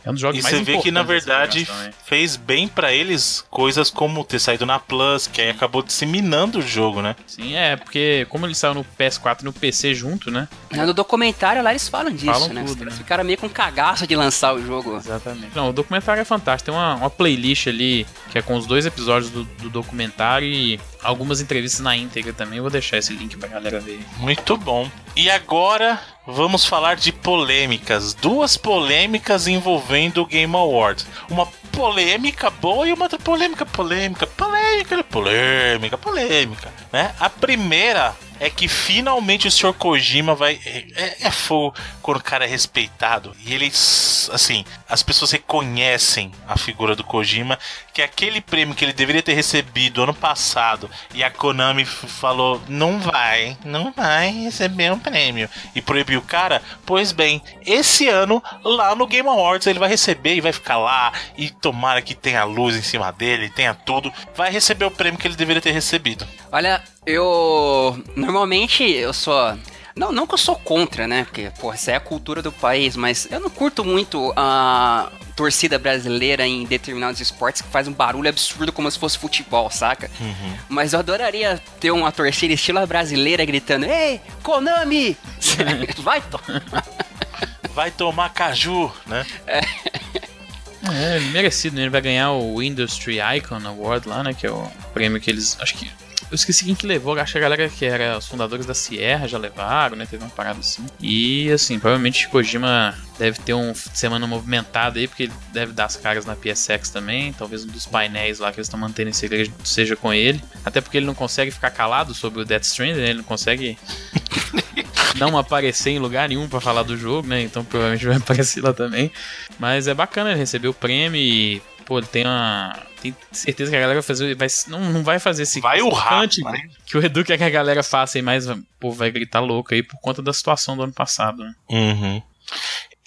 É um dos jogos E mais você vê que na verdade fez bem pra eles coisas como ter saído na Plus, que aí acabou disseminando o jogo, né? Sim, é, porque como ele saiu no PS4 e no PC junto, né? No documentário lá eles falam disso, Falam né? Tudo, né? ficaram meio com cagaço de lançar o jogo. Exatamente. Não, o documentário é fantástico. Tem uma, uma playlist ali que é com os dois episódios do, do documentário e algumas entrevistas na íntegra também. Eu vou deixar esse link pra galera ver. Muito bom. E agora vamos falar de polêmicas. Duas polêmicas envolvendo o Game Awards. Uma polêmica boa e uma outra polêmica, polêmica, polêmica, polêmica, polêmica, né? A primeira é que finalmente o Sr. Kojima vai. É, é fogo quando o cara é respeitado. E ele, assim, as pessoas reconhecem a figura do Kojima, que aquele prêmio que ele deveria ter recebido ano passado e a Konami falou: não vai, não vai receber um prêmio. E proibiu o cara. Pois bem, esse ano, lá no Game Awards, ele vai receber e vai ficar lá. E tomara que tenha luz em cima dele, tenha tudo. Vai receber o prêmio que ele deveria ter recebido. Olha, eu. Normalmente eu sou. Não, não que eu sou contra, né? Porque, pô, isso é a cultura do país, mas eu não curto muito a torcida brasileira em determinados esportes que faz um barulho absurdo como se fosse futebol, saca? Mas eu adoraria ter uma torcida estilo brasileira gritando: Ei, Konami! Vai, to Vai tomar caju, né? É, merecido, né? Ele vai ganhar o Industry Icon Award lá, né? Que é o prêmio que eles. Acho que. Eu esqueci quem que levou, acho que a galera que era os fundadores da Sierra já levaram, né? Teve uma parada assim. E assim, provavelmente Kojima deve ter um semana movimentado aí, porque ele deve dar as caras na PSX também. Talvez um dos painéis lá que eles estão mantendo em segredo seja com ele. Até porque ele não consegue ficar calado sobre o Death Stranding, né? Ele não consegue não aparecer em lugar nenhum para falar do jogo, né? Então provavelmente vai aparecer lá também. Mas é bacana ele receber o prêmio e, pô, ele tem uma. Tem certeza que a galera vai fazer. Vai, não, não vai fazer esse. Vai urrar, né? Que o Edu quer que a galera faça aí, mas pô, vai gritar louco aí por conta da situação do ano passado, né? Uhum.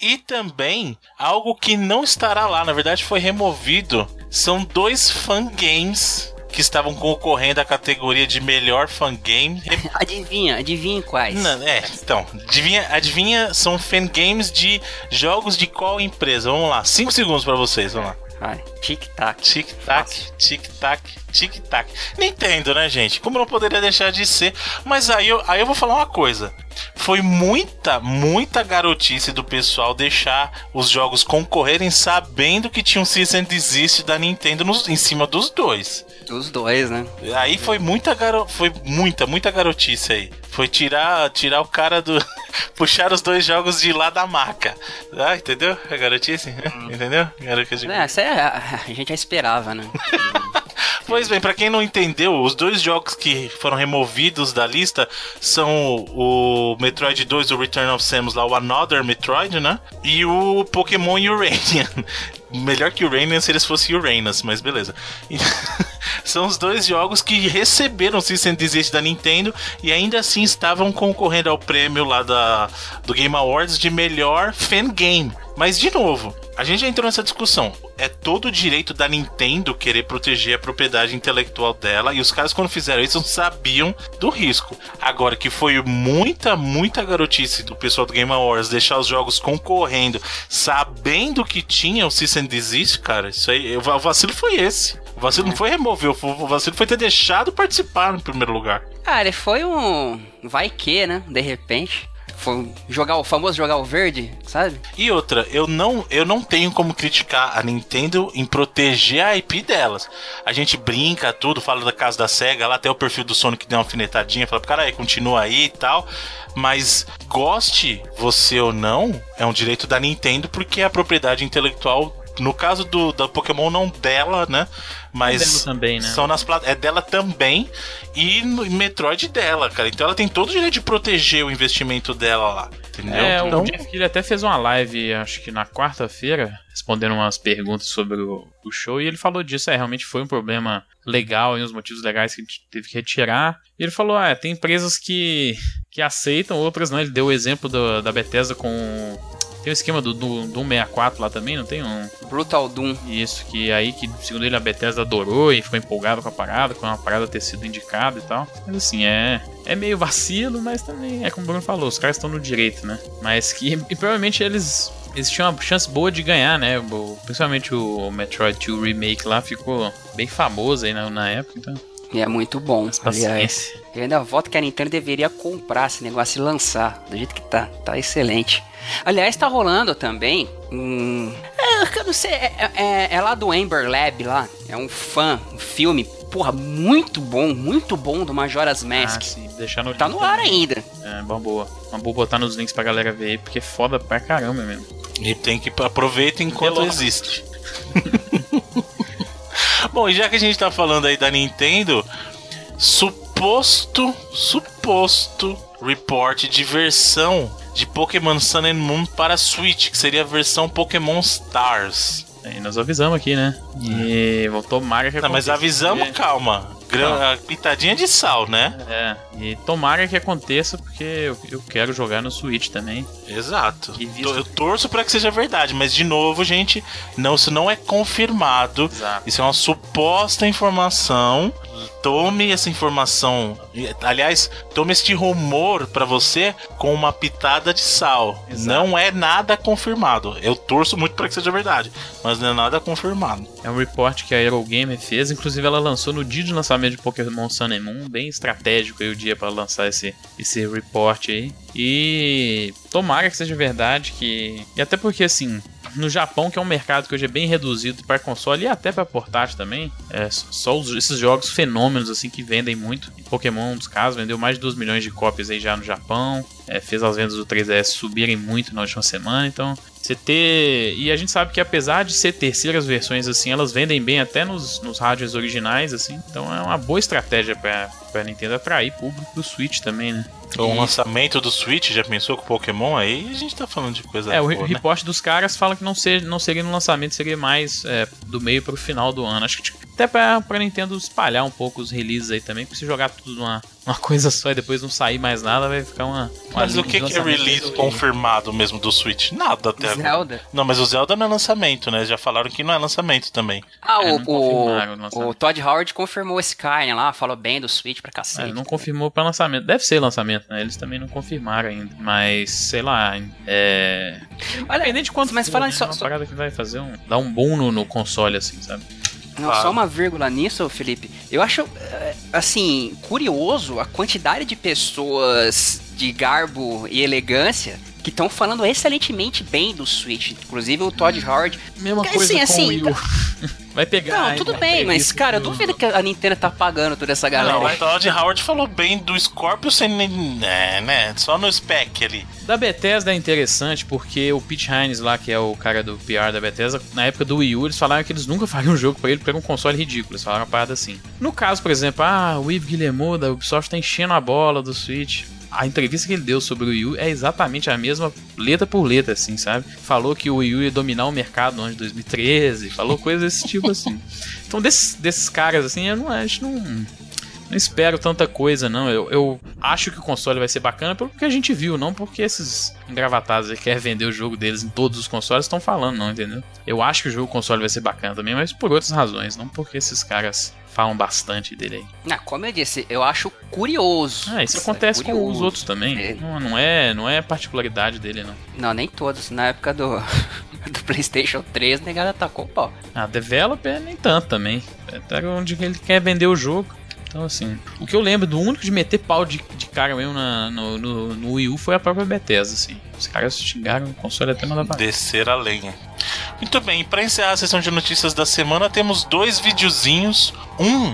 E também, algo que não estará lá, na verdade foi removido, são dois fangames que estavam concorrendo à categoria de melhor fangame. adivinha, adivinha quais? Não, é, então, adivinha, adivinha, são fangames de jogos de qual empresa? Vamos lá, 5 segundos para vocês, vamos lá. Vai, tic-tac. Tic-tac, tic-tac, tic-tac. Nintendo, né, gente? Como não poderia deixar de ser. Mas aí eu, aí eu vou falar uma coisa. Foi muita, muita garotice do pessoal deixar os jogos concorrerem sabendo que tinha um Cease and Desist da Nintendo nos, em cima dos dois. Dos dois, né? Aí foi muita garo... foi muita, muita garotice aí. Foi tirar, tirar o cara do. puxar os dois jogos de lá da maca. Ah, entendeu? A garotice? Hum. Entendeu? Garotice. É, essa é, a gente já esperava, né? Pois bem, para quem não entendeu, os dois jogos que foram removidos da lista são o Metroid 2, o Return of Samus lá, o Another Metroid, né? E o Pokémon Uranian. Melhor que Uranian se eles fossem Uranus, mas beleza. São os dois jogos que receberam o System Desist da Nintendo e ainda assim estavam concorrendo ao prêmio lá da, do Game Awards de melhor fan game. Mas de novo, a gente já entrou nessa discussão. É todo o direito da Nintendo querer proteger a propriedade intelectual dela. E os caras, quando fizeram isso, sabiam do risco. Agora que foi muita, muita garotice do pessoal do Game Awards deixar os jogos concorrendo, sabendo que tinha o System Desist, cara, isso aí. O vacilo foi esse. O vacilo não foi remover, o vacilo foi ter deixado participar no primeiro lugar. Cara, foi um. Vai que, né? De repente jogar o famoso jogar o verde, sabe? E outra, eu não, eu não tenho como criticar a Nintendo em proteger a IP delas. A gente brinca tudo, fala da casa da SEGA, lá até o perfil do Sonic deu uma alfinetadinha, fala, cara, continua aí e tal. Mas goste você ou não, é um direito da Nintendo porque é a propriedade intelectual no caso do da Pokémon não dela, né? Mas é também, né? são nas é dela também e no Metroid dela, cara. Então ela tem todo o direito de proteger o investimento dela lá. Entendeu? É, então... o Jeff Keighley até fez uma live, acho que na quarta-feira, respondendo umas perguntas sobre o, o, show, e ele falou disso, é, realmente foi um problema legal e os motivos legais que a gente teve que retirar. E ele falou, ah, tem empresas que, que aceitam, outras não. Ele deu o exemplo do, da Bethesda com tem o esquema do, do Doom 64 lá também, não tem um. Brutal Doom. Isso, que aí que, segundo ele, a Bethesda adorou e ficou empolgado com a parada, com a parada ter sido indicada e tal. Mas assim, é. É meio vacilo, mas também é como o Bruno falou, os caras estão no direito, né? Mas que. E provavelmente eles eles tinham uma chance boa de ganhar, né? Principalmente o Metroid 2 Remake lá ficou bem famoso aí na, na época, então. E é muito bom, aliás. Eu ainda voto que a Nintendo deveria comprar esse negócio e lançar, do jeito que tá. Tá excelente. Aliás, tá rolando também um. É, eu não sei, é, é, é, lá do Amber Lab lá. É um fã, um filme, porra, muito bom, muito bom do Majora's Mask. Ah, sim, deixar no Tá no ar ainda. É, uma boa. Uma boa botar nos links pra galera ver aí, porque é foda pra caramba mesmo. E tem que aproveitar enquanto existe. bom, e já que a gente tá falando aí da Nintendo, suposto, suposto report de versão de Pokémon Sun and Moon para Switch, que seria a versão Pokémon Stars. E nós avisamos aqui, né? E voltou Maga que Não, mas avisamos, calma. Gra pitadinha de sal, né? É. E tomara que aconteça, porque eu, eu quero jogar no Switch também. Exato. Visto... Eu torço para que seja verdade, mas de novo, gente, não, isso não é confirmado. Exato. Isso é uma suposta informação. Tome essa informação, aliás, tome este rumor para você com uma pitada de sal. Exato. Não é nada confirmado. Eu torço muito para que seja verdade, mas não é nada confirmado. É um report que a Aerogamer fez, inclusive ela lançou no dia de lançamento de Pokémon Sun and Moon, bem estratégico aí o dia para lançar esse, esse report aí. E tomara que seja verdade que. E até porque assim, no Japão, que é um mercado que hoje é bem reduzido para console e até para portátil também, é só os, esses jogos fenômenos assim que vendem muito. Pokémon, dos casos, vendeu mais de 2 milhões de cópias aí já no Japão, é, fez as vendas do 3DS subirem muito na última semana, então você ter. E a gente sabe que apesar de ser terceiras versões assim, elas vendem bem até nos, nos rádios originais, assim. Então é uma boa estratégia pra, pra Nintendo atrair público do Switch também, né? O e... lançamento do Switch, já pensou com Pokémon? Aí a gente tá falando de coisa É, boa, o reporte né? dos caras fala que não, ser, não seria no lançamento, seria mais é, do meio pro final do ano. Acho que tipo, até pra, pra Nintendo espalhar um pouco os releases aí também, porque se jogar tudo numa, uma coisa só e depois não sair mais nada, vai ficar uma. uma Mas o que, que é release confirmado mesmo do Switch? Nada até agora. Zelda. Não, mas o Zelda não é lançamento, né? Já falaram que não é lançamento também. Ah, é, o, o, o, Todd Howard confirmou esse cara lá, falou bem do Switch pra cacete. É, não confirmou pra lançamento. Deve ser lançamento, né? Eles também não confirmaram ainda. Mas, sei lá, é. Olha, Independente de quanto. Mas falando né? É uma só... parada que vai fazer um. dar um boom no, no console, assim, sabe? Não, claro. só uma vírgula nisso, Felipe. Eu acho, eh, assim, curioso a quantidade de pessoas de garbo e elegância que estão falando excelentemente bem do Switch. Inclusive o Todd Howard. Mesma coisa assim, com assim, o Wii U. Vai pegar. Não, tudo bem, mas, cara, eu duvido que a Nintendo tá pagando toda essa galera. Não, o Todd Howard falou bem do Scorpio sem. É, né? Só no spec ali. Da Bethesda é interessante porque o Pete Hines lá, que é o cara do PR da Bethesda, na época do Wii U, eles falaram que eles nunca fariam um jogo pra ele pra um console ridículo. Eles falaram uma parada assim. No caso, por exemplo, ah, o Yves Guillemot da Ubisoft tá enchendo a bola do Switch a entrevista que ele deu sobre o Wii U é exatamente a mesma, letra por letra, assim, sabe? Falou que o Wii U ia dominar o mercado no ano de 2013, falou coisas desse tipo, assim. Então, desses, desses caras, assim, eu não, a gente não, não espero tanta coisa, não. Eu, eu acho que o console vai ser bacana pelo que a gente viu, não porque esses engravatados que querem vender o jogo deles em todos os consoles estão falando, não, entendeu? Eu acho que o jogo console vai ser bacana também, mas por outras razões, não porque esses caras falam bastante dele aí. Ah, como eu disse, eu acho curioso. Ah, isso acontece é com os outros também. É. Não, não, é, não é particularidade dele, não. Não, nem todos. Na época do, do PlayStation 3, o negado atacou o pau. Ah, developer nem tanto também. Até onde ele quer vender o jogo. Então, assim, o que eu lembro do único de meter pau de, de cara mesmo na, no, no, no Wii U foi a própria Bethesda, assim. Os caras xingaram o console até mandar pra Descer a lenha. Muito bem, para encerrar a sessão de notícias da semana, temos dois videozinhos. Um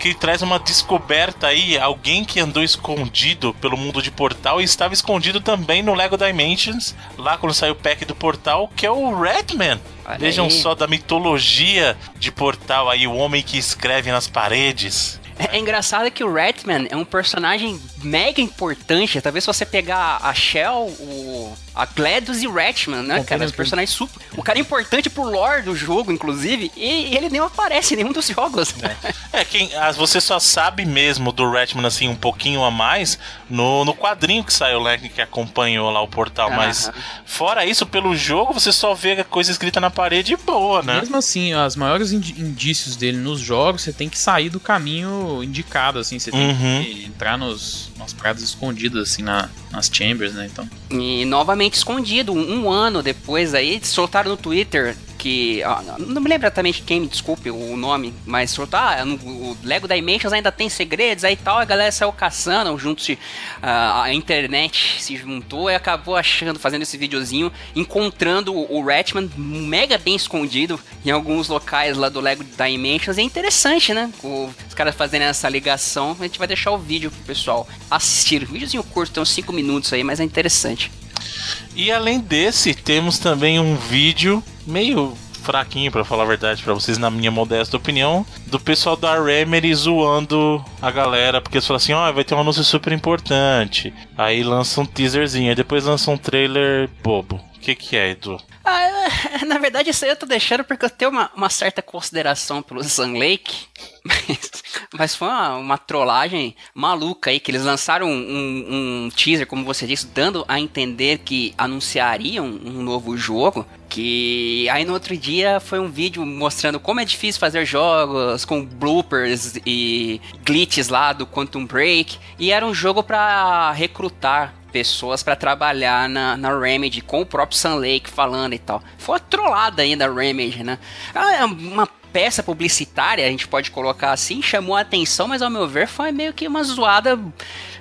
que traz uma descoberta aí, alguém que andou escondido pelo mundo de Portal e estava escondido também no Lego Dimensions, lá quando saiu o pack do Portal, que é o Redman. Olha Vejam aí. só da mitologia de Portal aí, o homem que escreve nas paredes. É, é engraçado que o Ratman é um personagem mega importante. Talvez se você pegar a Shell, o, a GLaDOS e o Ratman, né, cara? Os personagens super. O cara é importante pro lore do jogo, inclusive, e, ele nem aparece em nenhum dos jogos. É, é quem, você só sabe mesmo do Ratman, assim, um pouquinho a mais no, no quadrinho que saiu, né, que acompanhou lá o portal. Mas fora isso, pelo jogo, você só vê a coisa escrita na parede e boa, né? Mesmo assim, os maiores indícios dele nos jogos, você tem que sair do caminho indicado, assim, você tem uhum. que entrar nos, nas paradas escondidas, assim, na, nas chambers, né? Então. E novamente escondido, um, ano depois aí, soltaram no Twitter que. Ó, não me lembro exatamente quem, desculpe o nome, mas soltou, ah, o Lego Dimensions ainda tem segredos, aí tal, a galera saiu caçando, junto-se, uh, a internet se juntou e acabou achando, fazendo esse videozinho, encontrando o, Ratman mega bem escondido em alguns locais lá do Lego Dimensions. É interessante, né? Os caras fazendo essa ligação. A gente vai deixar o vídeo pro pessoal assistir. O videozinho curto, tem uns 5 minutos aí, mas é interessante. E além desse, temos também um vídeo meio fraquinho, para falar a verdade para vocês, na minha modesta opinião, do pessoal da Remedy zoando a galera, porque eles falam assim: ó, oh, vai ter um anúncio super importante. Aí lança um teaserzinho, aí depois lança um trailer bobo. O que, que é, Edu? Ah, na verdade, isso aí eu tô deixando porque eu tenho uma, uma certa consideração pelo Sun Lake. Mas, mas foi uma, uma, trollagem maluca aí, que eles lançaram um, um, um, teaser, como você disse, dando a entender que anunciariam um novo jogo. Que aí no outro dia foi um vídeo mostrando como é difícil fazer jogos com bloopers e glitches lá do Quantum Break. E era um jogo para recrutar pessoas para trabalhar na, na Remedy com o próprio Sun Lake falando e tal. Foi uma trollada aí da Remedy, né? Ah, é uma peça publicitária, a gente pode colocar assim, chamou a atenção, mas ao meu ver foi meio que uma zoada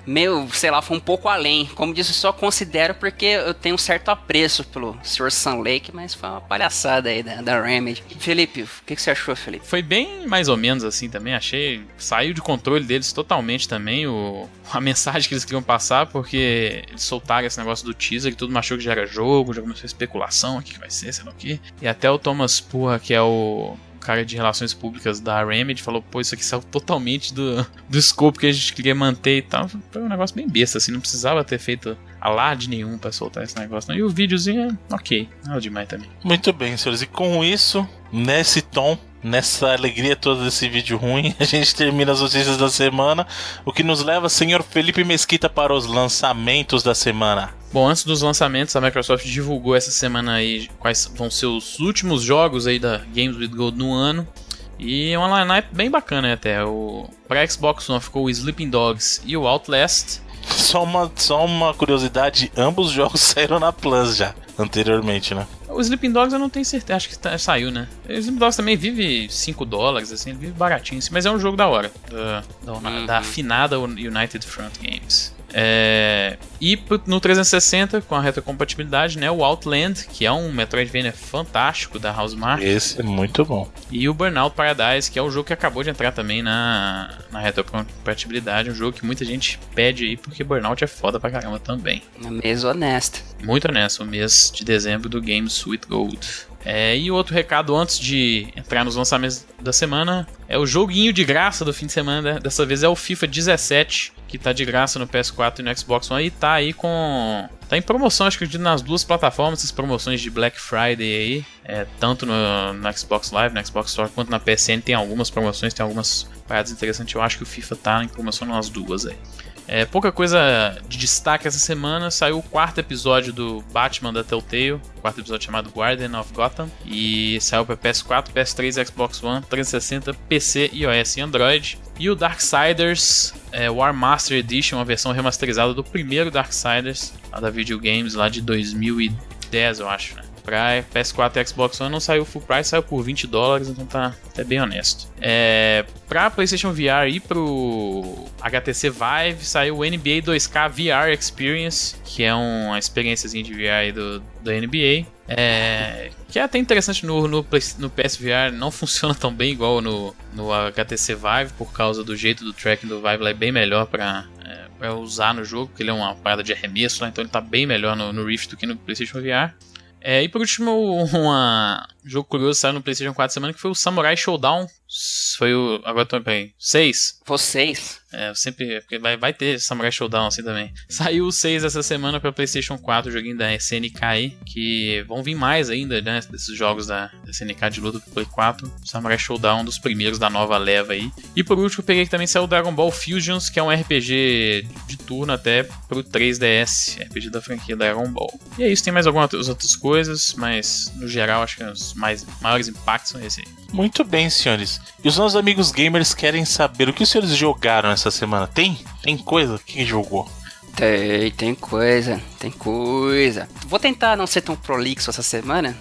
meio, sei lá, foi um pouco além. Como disse, só considero porque eu tenho um certo apreço pelo Sr. Sun Lake, mas foi uma palhaçada aí da, da Remedy. Felipe, o que, que, você achou, Felipe? Foi bem mais ou menos assim também, achei. Saiu de controle deles totalmente também o, a mensagem que eles queriam passar, porque eles soltaram esse negócio do teaser, que todo mundo achou que já era jogo, já começou a especulação, o que vai ser, sei lá o que. E até o Thomas Purra, que é o cara de relações públicas da Remedy falou, pô, isso aqui saiu totalmente do, do escopo que a gente queria manter e tal. Foi um negócio bem besta, assim, não precisava ter feito alarde nenhum para soltar esse negócio. Não. E o videozinho é ok, nada demais também. Muito bem, senhores. E com isso, nesse tom, nessa alegria toda desse vídeo ruim, a gente termina as notícias da semana, o que nos leva, senhor Felipe Mesquita, para os lançamentos da semana. Bom, antes dos lançamentos, a Microsoft divulgou essa semana aí quais vão ser os últimos jogos aí da Games with Gold no ano. E é uma lineup bem bacana até. O, para Xbox One ficou o Sleeping Dogs e o Outlast. Só uma, só uma curiosidade, ambos os jogos saíram na Plus já, anteriormente, né? O Sleeping Dogs eu não tenho certeza, acho que tá, saiu, né? O Sleeping Dogs também vive 5 dólares, assim, ele vive baratinho, assim, mas é um jogo da hora, da, da, uhum. da afinada United Front Games. É, e no 360, com a retrocompatibilidade, né, o Outland, que é um Metroidvania fantástico da Housemarque. Esse é muito bom. E o Burnout Paradise, que é o jogo que acabou de entrar também na, na retrocompatibilidade, um jogo que muita gente pede aí, porque Burnout é foda pra caramba também. Um mês honesto. Muito honesto, o mês de dezembro do Game Sweet Gold. É, e outro recado antes de entrar nos lançamentos da semana é o joguinho de graça do fim de semana. Né? Dessa vez é o FIFA 17, que tá de graça no PS4 e no Xbox One. E tá aí com. Tá em promoção, acho que nas duas plataformas, essas promoções de Black Friday aí. É, tanto no, no Xbox Live, no Xbox Store, quanto na PSN tem algumas promoções, tem algumas paradas interessantes. Eu acho que o FIFA tá em promoção nas duas aí. Pouca coisa de destaque essa semana. Saiu o quarto episódio do Batman da Telltale. O quarto episódio chamado Guardian of Gotham. E saiu para PS4, PS3, Xbox One, 360, PC, iOS e Android. E o Darksiders é, War Master Edition, uma versão remasterizada do primeiro Darksiders, lá da Videogames, lá de 2010, eu acho. Né? Pra PS4 e Xbox One não saiu full price, saiu por 20 dólares, então tá até bem honesto. É, pra PlayStation VR e pro HTC Vive saiu o NBA 2K VR Experience, que é uma experiência de VR do, do NBA. É, que é até interessante no, no, no PSVR, não funciona tão bem igual no, no HTC Vive, por causa do jeito do tracking do Vive, ele é bem melhor para é, usar no jogo, porque ele é uma parada de arremesso, então ele tá bem melhor no, no Rift do que no PlayStation VR. É, e por último, um jogo curioso saiu no PlayStation 4 semana que foi o Samurai Showdown. Foi o. Agora tô bem. 6. Foi 6. É, sempre. Porque vai, vai ter Samurai Showdown assim também. Saiu o 6 essa semana pra PlayStation 4, joguinho da SNK aí. Que vão vir mais ainda, né? Desses jogos da SNK de luta pro Play 4. Samurai Showdown, um dos primeiros da nova leva aí. E por último, eu peguei que também saiu o Dragon Ball Fusions, que é um RPG de turno até pro 3DS. RPG da franquia Dragon Ball. E é isso, tem mais algumas outras coisas, mas no geral acho que os mais, maiores impactos são esses aí. Muito bem, senhores. E os nossos amigos gamers querem saber o que os senhores jogaram essa semana. Tem? Tem coisa? Quem jogou? Tem, tem coisa, tem coisa. Vou tentar não ser tão prolixo essa semana.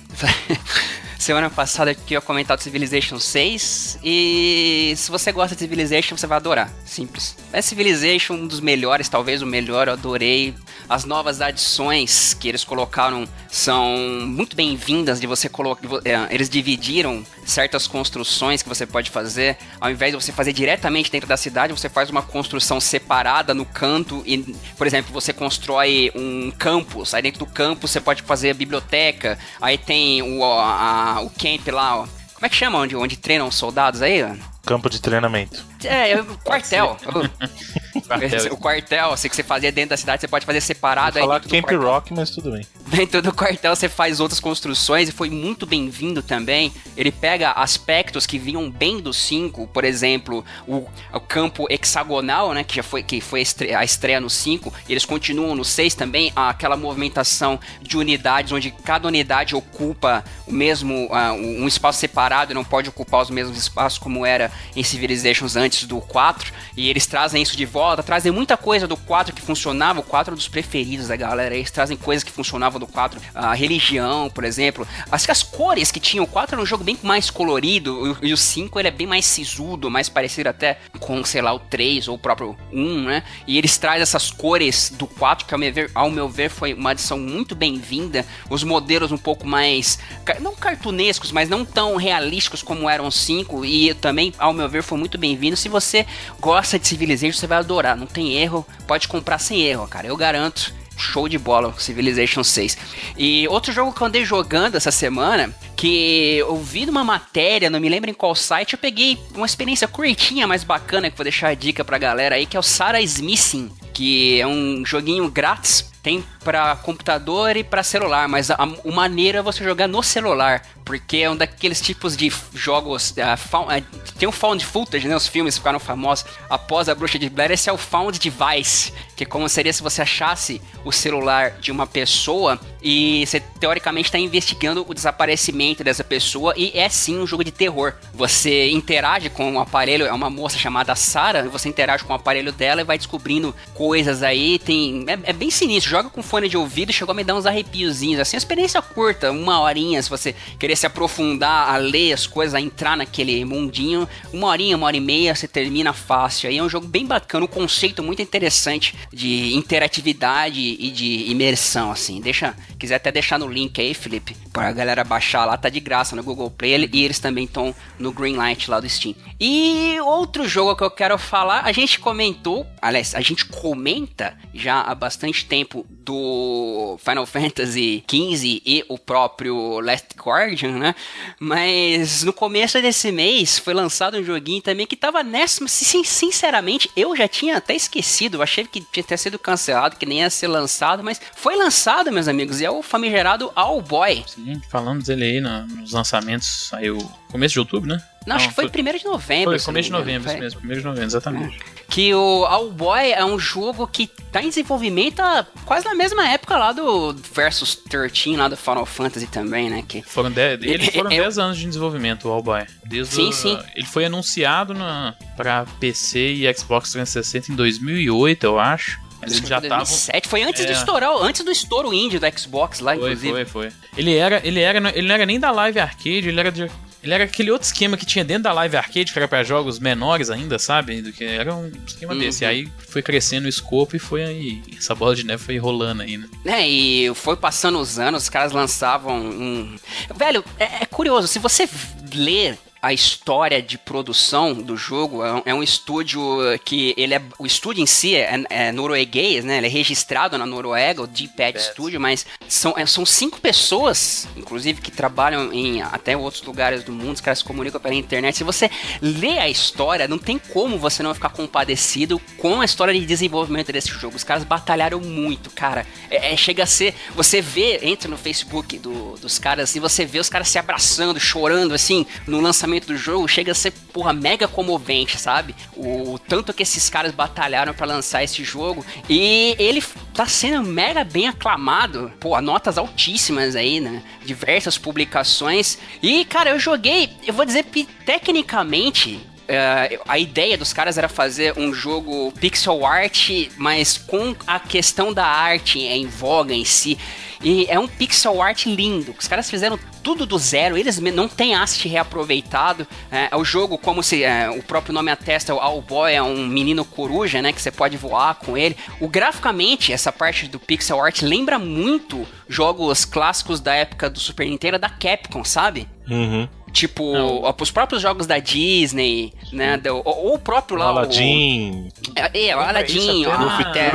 semana passada eu ia comentar Civilization 6 e se você gosta de Civilization você vai adorar, simples. É Civilization um dos melhores, talvez o melhor, eu adorei. As novas adições que eles colocaram são muito bem-vindas de você colocar, é, eles dividiram certas construções que você pode fazer, ao invés de você fazer diretamente dentro da cidade, você faz uma construção separada no canto e, por exemplo, você constrói um campus, aí dentro do campus você pode fazer a biblioteca, aí tem o, a, o camp lá, ó. como é que chama onde, onde treinam os soldados aí? Campo de treinamento. É, é o quartel. quartel. O quartel, assim, que você fazia dentro da cidade, você pode fazer separado. Vou falar Camp Rock, mas tudo bem. Dentro do quartel você faz outras construções e foi muito bem-vindo também. Ele pega aspectos que vinham bem do 5, por exemplo, o, o, campo hexagonal, né, que já foi, que foi a estreia, a estreia no 5, eles continuam no 6 também, aquela movimentação de unidades, onde cada unidade ocupa o mesmo, uh, um espaço separado e não pode ocupar os mesmos espaços como era em Civilizations antes do 4, e eles trazem isso de volta trazem muita coisa do 4 que funcionava, o 4 é um dos preferidos da galera, eles trazem coisas que funcionavam do 4, a religião, por exemplo, as, as cores que tinham, o 4 era um jogo bem mais colorido, e o 5 ele é bem mais sisudo, mais parecido até com, sei lá, o 3 ou o próprio 1, né? E eles trazem essas cores do 4, que ao meu ver, ao meu ver foi uma adição muito bem-vinda, os modelos um pouco mais, não cartunescos, mas não tão realísticos como eram os 5, e também, ao meu ver, foi muito bem-vindo. Se você gosta de Civilization, você vai adorar, não tem erro, pode comprar sem erro, cara, eu garanto show de bola, Civilization 6. E outro jogo que eu andei jogando essa semana, que eu vi numa matéria, não me lembro em qual site, eu peguei uma experiência curtinha, mais bacana, que vou deixar a dica pra galera aí, que é o Sarah Smithing, que é um joguinho grátis tem para computador e para celular, mas a, a, o maneiro é você jogar no celular, porque é um daqueles tipos de jogos. Uh, found, uh, tem o found footage, né? Os filmes ficaram famosos após a Bruxa de Blair. Esse é o found device, que é como seria se você achasse o celular de uma pessoa e você teoricamente está investigando o desaparecimento dessa pessoa e é sim um jogo de terror. Você interage com um aparelho, é uma moça chamada Sarah, você interage com o aparelho dela e vai descobrindo coisas aí. Tem é, é bem sinistro joga com fone de ouvido, chegou a me dar uns arrepiozinhos, assim, experiência curta, uma horinha, se você querer se aprofundar, a ler as coisas, a entrar naquele mundinho, uma horinha, uma hora e meia, você termina fácil. Aí é um jogo bem bacana, um conceito muito interessante de interatividade e de imersão, assim. Deixa, quiser até deixar no link aí, Felipe, pra galera baixar lá, tá de graça no Google Play e eles também estão no Greenlight lá do Steam. E outro jogo que eu quero falar, a gente comentou, aliás, a gente comenta já há bastante tempo do Final Fantasy XV e o próprio Last Guardian, né? Mas no começo desse mês foi lançado um joguinho também que tava nessa. Sinceramente, eu já tinha até esquecido. Achei que tinha até sido cancelado, que nem ia ser lançado, mas foi lançado, meus amigos, e é o famigerado All Boy. Sim, falamos dele aí nos lançamentos, aí o começo de outubro, né? Não, acho que foi, foi 1 de novembro. Foi começo de novembro, isso mesmo, 1 de novembro, exatamente. Que o All Boy é um jogo que tá em desenvolvimento quase na mesma época lá do Versus 13, lá do Final Fantasy também, né? Que... Foram 10, eles foram 10 anos de desenvolvimento, o All Boy. Desde sim, o, sim. Ele foi anunciado na, pra PC e Xbox 360 em 2008, eu acho. Mas ele já 2007. tava. Foi antes é. do estourar, antes do estouro indie do Xbox lá, foi, inclusive. Foi, foi. Ele era, ele era, ele não era nem da Live Arcade, ele era de ele era aquele outro esquema que tinha dentro da Live Arcade, que era para jogos menores ainda, sabe? Do que era um esquema uhum. desse. E aí foi crescendo o escopo e foi aí. Essa bola de neve foi rolando aí, né? É, e foi passando os anos, os caras lançavam um. Velho, é, é curioso, se você ler a história de produção do jogo é um, é estúdio que ele é o estúdio em si é, é, norueguês, né? Ele é registrado na Noruega, o D-Pad Studio, mas são, é, são cinco pessoas, inclusive que trabalham em até outros lugares do mundo, os caras se comunicam pela internet. Se você lê a história, não tem como você não ficar compadecido com a história de desenvolvimento desse jogo. Os caras batalharam muito, cara. É, é chega a ser, você vê, entra no Facebook do, dos caras e você vê os caras se abraçando, chorando assim no lançamento lançamento do jogo chega a ser, porra, mega comovente, sabe? O, o tanto que esses caras batalharam para lançar esse jogo. E ele tá sendo mega bem aclamado. Pô, notas altíssimas aí, né? Diversas publicações. E, cara, eu joguei, eu vou dizer que tecnicamente Uh, a ideia dos caras era fazer um jogo pixel art, mas com a questão da arte em voga em si. E é um pixel art lindo. Os caras fizeram tudo do zero, eles não têm asset reaproveitado. É, o jogo, como se é, o próprio nome atesta, o All Boy é um menino coruja, né? Que você pode voar com ele. O graficamente, essa parte do pixel art lembra muito jogos clássicos da época do Super Nintendo da Capcom, sabe? Uhum. Tipo, Não. os próprios jogos da Disney, né? Do, ou, o próprio lá. Aladdin. O, é, é, o Aladdin. Ah, é.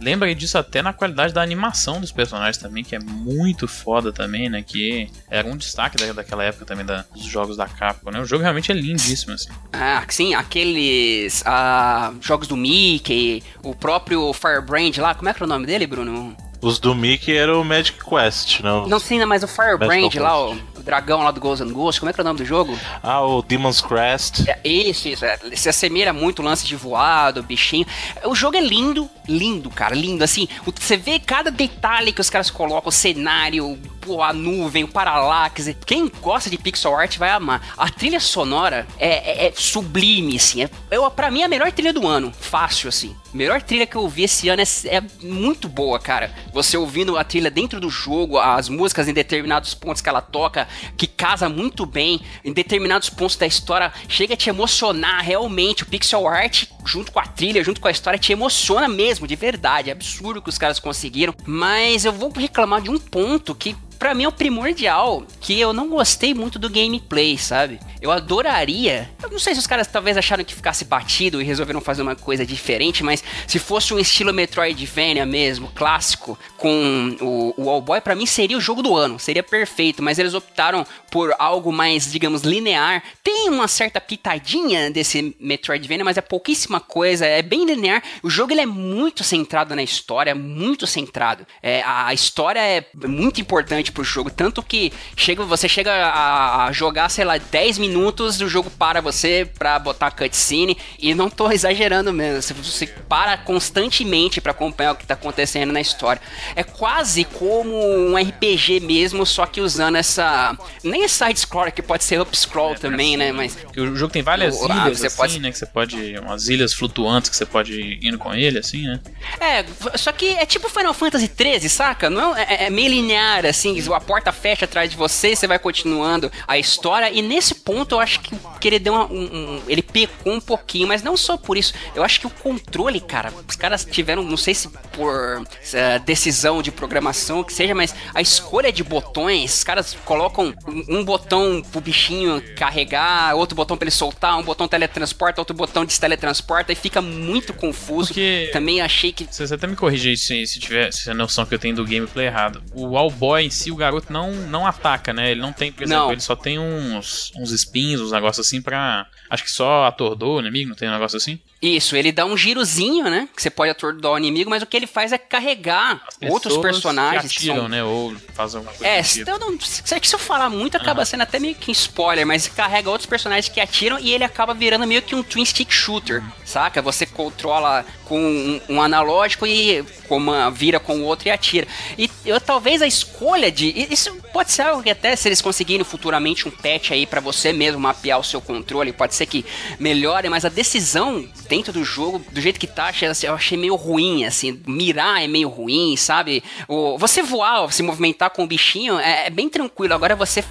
Lembra disso até na qualidade da animação dos personagens também, que é muito foda também, né? Que era um destaque da, daquela época também da, dos jogos da Capcom, né? O jogo realmente é lindíssimo, assim. Ah, sim, aqueles ah, jogos do Mickey, o próprio Firebrand lá, como é que era o nome dele, Bruno? Os do Mickey era o Magic Quest, não? Não, sim, mas o Firebrand lá, o, o, dragão lá do Ghost and Ghost, como é que é o nome do jogo? Ah, o Demon's Crest. É, isso, isso. É, se assemelha muito o lance de voado, bichinho. O jogo é lindo, lindo, cara, lindo. Assim, você vê cada detalhe que os caras colocam, o cenário, pô, a nuvem, o paralaxe. Quem gosta de pixel art vai amar. A trilha sonora é, é, é sublime, assim. É, eu, pra mim, é a melhor trilha do ano. Fácil, assim. Melhor trilha que eu vi esse ano é, é, muito boa, cara. Você ouvindo a trilha dentro do jogo, as músicas em determinados pontos que ela toca, que casa muito bem, em determinados pontos da história, chega a te emocionar realmente. O pixel art, junto com a trilha, junto com a história, te emociona mesmo, de verdade. É absurdo que os caras conseguiram. Mas eu vou reclamar de um ponto que para mim é o primordial, que eu não gostei muito do gameplay, sabe? Eu adoraria. Eu não sei se os caras talvez acharam que ficasse batido e resolveram fazer uma coisa diferente, mas se fosse um estilo Metroidvania mesmo, clássico, com o, o All Boy, pra mim seria o jogo do ano, seria perfeito, mas eles optaram por algo mais, digamos, linear. Tem uma certa pitadinha desse Metroidvania, mas é pouquíssima coisa, é bem linear. O jogo ele é muito centrado na história, muito centrado. É, a história é muito importante pro jogo, tanto que chega, você chega a, a jogar, sei lá, 10 minutos, o jogo para você pra botar cutscene, e não tô exagerando mesmo, você, você para constantemente para acompanhar o que tá acontecendo na história. É quase como um RPG mesmo, só que usando essa. Nem é side-scroller, que pode ser up-scroll é, também, né? Mas. o jogo tem várias o, ilhas, ah, assim, pode... né? Que você pode. Umas ilhas flutuantes que você pode ir indo com ele, assim, né? É, só que é tipo Final Fantasy XIII, saca? Não é, é, é meio linear, assim, a porta fecha atrás de você e você vai continuando a história. E nesse ponto eu acho que, que ele deu uma, um, um, Ele pecou um pouquinho, mas não só por isso. Eu acho que o controle, cara, os caras tiveram, não sei se por uh, decisão de programação, que seja, mas a escolha de botões, os caras colocam um botão pro bichinho carregar, outro botão para ele soltar, um botão teletransporta, outro botão desteletransporta e fica muito confuso. Porque Também achei que. Você até me corrigir se, se tiver se a noção que eu tenho do gameplay errado. O All Boy em si, o garoto não, não ataca, né? Ele não tem, por exemplo, não. ele só tem uns, uns spins, uns negócios assim pra. Acho que só atordou o inimigo, não tem um negócio assim? Isso, ele dá um girozinho, né? Que você pode atordoar o inimigo, mas o que ele faz é carregar outros personagens. Que atiram, que são... né? Ou fazem alguma coisa. É, se eu, não, se eu falar muito, acaba uhum. sendo até meio que spoiler, mas carrega outros personagens que atiram e ele acaba virando meio que um twin stick shooter, uhum. saca? Você controla com um, um analógico e uma, vira com o outro e atira. E eu talvez a escolha de. Isso pode ser algo que até se eles conseguirem futuramente um patch aí para você mesmo mapear o seu controle, pode ser que melhore, mas a decisão dentro do jogo, do jeito que tá, eu achei meio ruim, assim. Mirar é meio ruim, sabe? O, você voar, se movimentar com o bichinho é, é bem tranquilo. Agora você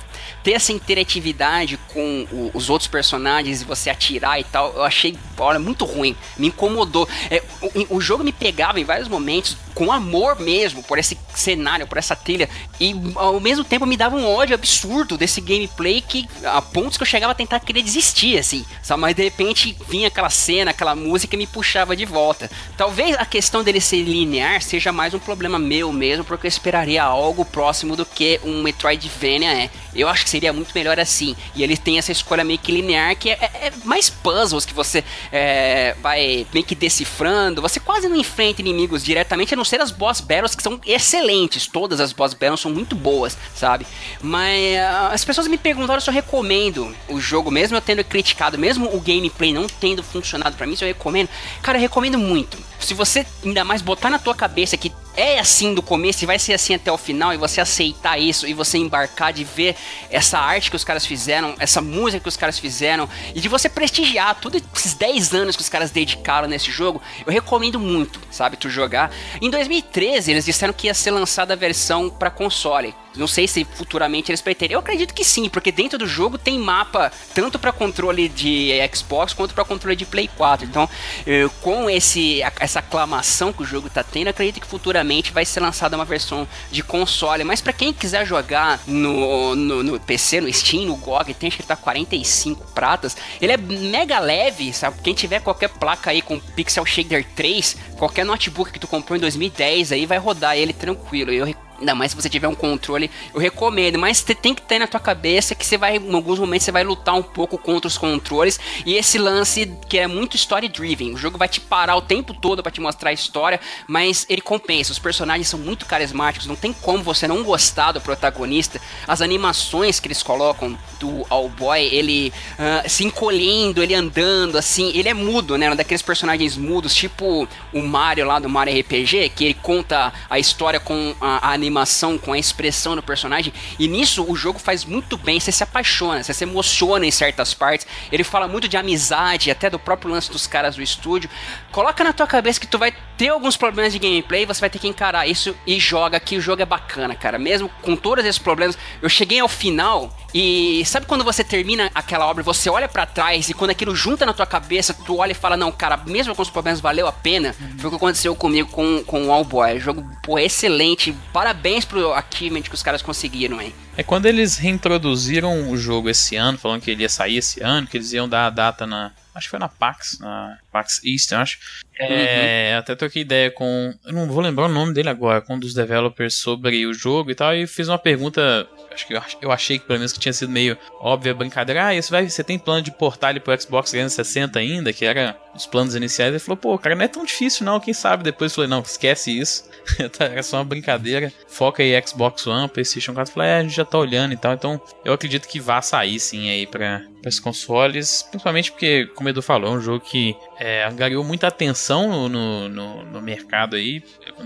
ter essa interatividade com o, os outros personagens e você atirar e tal, eu achei, olha, muito ruim. Me incomodou. É, o, o jogo me pegava em vários momentos com amor mesmo por esse cenário, por essa trilha. E ao mesmo tempo me dava um ódio absurdo desse gameplay que a pontos que eu chegava a tentar querer desistir, assim. Sabe? Mas de repente vinha aquela cena, aquela música e me puxava de volta. Talvez a questão dele ser linear seja mais um problema meu mesmo, porque eu esperaria algo próximo do que um Metroidvania é. Eu acho que seria muito melhor assim. E ele tem essa escolha meio que linear, que é, é, é mais puzzles que você é, vai meio que decifrando. Você quase não enfrenta inimigos diretamente, a não ser as boss battles que são excelentes. Todas as boss battles são muito boas, sabe? Mas uh, as pessoas me perguntaram se eu recomendo o jogo, mesmo eu tendo criticado, mesmo o gameplay não tendo funcionado para mim, se eu recomendo. Cara, eu recomendo muito. Se você ainda mais botar na tua cabeça que é assim do começo e vai ser assim até o final e você aceitar isso e você embarcar de ver essa arte que os caras fizeram, essa música que os caras fizeram e de você prestigiar todos esses 10 anos que os caras dedicaram nesse jogo, eu recomendo muito, sabe, tu jogar. Em 2013 eles disseram que ia ser lançada a versão para console. Não sei se futuramente eles pretendem. Eu acredito que sim, porque dentro do jogo tem mapa tanto para controle de Xbox quanto para controle de Play 4. Então, eu, com esse essa aclamação que o jogo tá tendo, acredito que futuramente vai ser lançada uma versão de console. Mas para quem quiser jogar no, no, no, PC, no Steam, no GOG, tem acho que tá 45 pratas. Ele é mega leve, sabe? Quem tiver qualquer placa aí com Pixel Shader 3, qualquer notebook que tu comprou em 2010 aí vai rodar ele tranquilo. Eu Ainda mais se você tiver um controle, eu recomendo. Mas tem que ter na tua cabeça que você vai, em alguns momentos, você vai lutar um pouco contra os controles. E esse lance que é muito story driven. O jogo vai te parar o tempo todo para te mostrar a história, mas ele compensa. Os personagens são muito carismáticos, não tem como você não gostar do protagonista. As animações que eles colocam do All Boy, ele uh, se encolhendo, ele andando, assim, ele é mudo, né? Um daqueles personagens mudos, tipo o Mario lá do Mario RPG, que ele conta a história com a, a animação, com a expressão do personagem. E nisso o jogo faz muito bem, você se apaixona, você se emociona em certas partes. Ele fala muito de amizade, até do próprio lance dos caras do estúdio. Coloca na tua cabeça que tu vai ter alguns problemas de gameplay, você vai ter que encarar isso e joga que o jogo é bacana, cara. Mesmo com todos esses problemas, eu cheguei ao final e sabe quando você termina aquela obra, você olha para trás e quando aquilo junta na tua cabeça, tu olha e fala, não, cara, mesmo com os problemas valeu a pena. Uhum. Foi o que aconteceu comigo com, com o All Boy. jogo, pô, excelente. Parabéns pro achievement que os caras conseguiram, hein. É quando eles reintroduziram o jogo esse ano, falando que ele ia sair esse ano, que eles iam dar a data na Acho que foi na PAX, na PAX East, acho. É, uhum. Até troquei ideia com. Eu não vou lembrar o nome dele agora, com um dos developers sobre o jogo e tal. E fiz uma pergunta. Acho que eu achei que pelo menos que tinha sido meio óbvia brincadeira. Ah, isso vai, você tem plano de portar ele pro Xbox 360 ainda? Que era os planos iniciais. Ele falou, pô, cara, não é tão difícil não, quem sabe? Depois eu falei, não, esquece isso. era só uma brincadeira. Foca aí Xbox One, PlayStation 4. Eu falei, é, a gente já tá olhando e tal. Então eu acredito que vá sair sim aí para os consoles, principalmente porque, como o Edu falou, é um jogo que é, muita atenção no, no, no, mercado aí,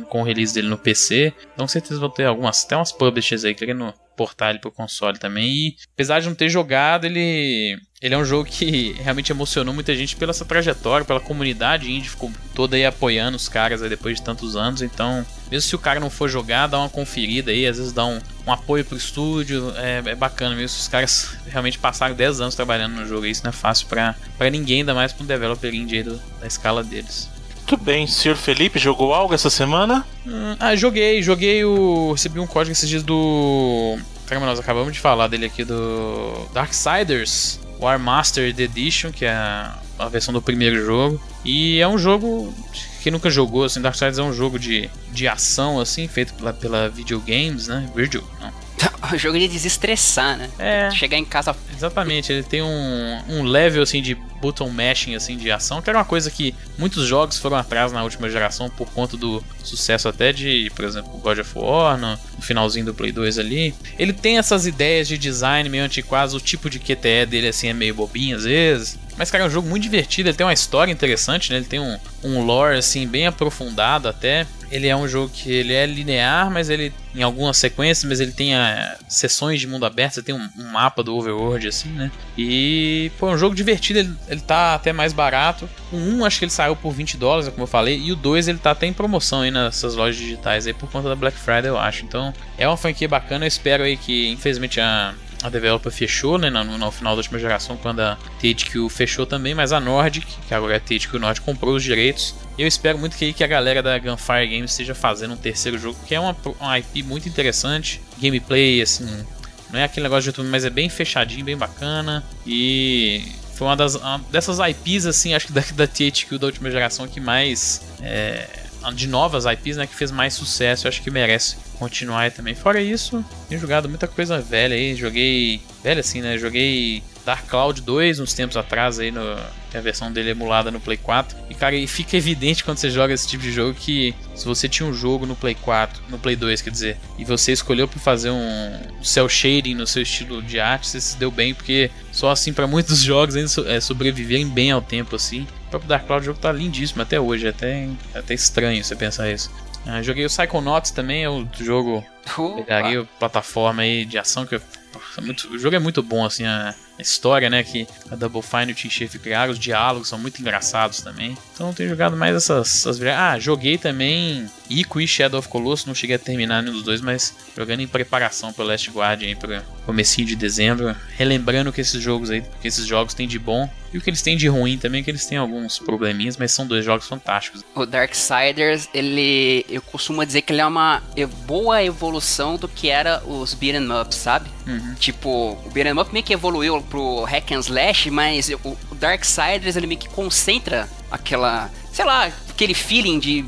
com o release dele no PC. Então, com certeza vão ter algumas, até umas publishers aí querendo portar ele pro console também. E apesar de não ter jogado, ele ele é um jogo que realmente emocionou muita gente pela sua trajetória, pela comunidade indie, ficou toda aí apoiando os caras aí depois de tantos anos. Então, mesmo se o cara não for jogar, dá uma conferida aí, às vezes dá um, um apoio pro estúdio, é, é bacana mesmo. Os caras realmente passaram 10 anos trabalhando no jogo, isso não é fácil pra, ninguém, ainda mais pra um developer indie aí do, da escala deles. Muito bem, senhor Felipe, jogou algo essa semana? Hum, ah, joguei, joguei o. Recebi um código esses dias do. Caramba, nós acabamos de falar dele aqui do. Darksiders War Mastered Edition, que é a versão do primeiro jogo. E é um jogo. Quem nunca jogou, assim, Darksiders é um jogo de, de ação, assim, feito pela, pela Videogames, né? Virgil, não. o jogo de desestressar, né? É. Chegar em casa. Exatamente, ele tem um, um level assim de button mashing assim de ação, que era uma coisa que muitos jogos foram atrás na última geração por conta do sucesso até de, por exemplo, God of War, no, finalzinho do Play 2 ali. Ele tem essas ideias de design meio antiquado, o tipo de QTE dele assim é meio bobinho às vezes. Mas, cara, é um jogo muito divertido, ele tem uma história interessante, né? Ele tem um, um lore, assim, bem aprofundado até. Ele é um jogo que ele é linear, mas ele em algumas sequências, mas ele tem a, eh, sessões de mundo aberto, você tem um, um, mapa do Overworld, assim, né? E, pô, é um jogo divertido, ele, ele tá até mais barato. O 1 acho que ele saiu por 20 dólares, como eu falei, e o 2 ele tá até em promoção aí nessas lojas digitais aí por conta da Black Friday, eu acho. Então, é uma franquia bacana, eu espero aí que, infelizmente, a a developer fechou, né, no, no, final da última geração, quando a THQ fechou também, mas a Nordic, que agora é a THQ Nordic, comprou os direitos. E eu espero muito que, que a galera da Gunfire Games esteja fazendo um terceiro jogo, que é uma, uma IP muito interessante, gameplay, assim, não é aquele negócio de YouTube, mas é bem fechadinho, bem bacana, e foi uma, das, uma dessas IPs, assim, acho que da, da THQ da última geração que mais... É, de novas IPs, né, que fez mais sucesso, eu acho que merece continuar aí também. Fora isso, tenho jogado muita coisa velha aí, joguei, velha assim, né, joguei Dark Cloud 2 uns tempos atrás aí no a versão dele emulada no Play 4. E cara, e fica evidente quando você joga esse tipo de jogo que se você tinha um jogo no Play 4, no Play 2, quer dizer, e você escolheu para fazer um cel shading no seu estilo de arte, você se deu bem, porque só assim para muitos jogos ainda é, sobreviverem bem ao tempo assim. O próprio Dark Cloud o jogo tá lindíssimo até hoje, é até, é até estranho você pensar isso. Ah, joguei o Psychonauts também, é o jogo pegaria plataforma aí de ação que eu, muito, o jogo é muito bom assim, a, história, né, que a Double Fine e o Team Chef criaram, os diálogos são muito engraçados também. Então tenho jogado mais essas, essas... Ah, joguei também Ico e Shadow of Colossus, não cheguei a terminar nenhum dos dois, mas jogando em preparação pro Last Guardian para comecinho de dezembro, relembrando que esses jogos aí, que esses jogos têm de bom e o que eles têm de ruim também, que eles têm alguns probleminhas, mas são dois jogos fantásticos. O Darksiders, ele eu costumo dizer que ele é uma boa evolução do que era os beat'em up, sabe? Uhum. Tipo, o beat'em up meio que evoluiu pro hack and slash, mas o, o Darksiders ele meio que concentra aquela, sei lá, aquele feeling de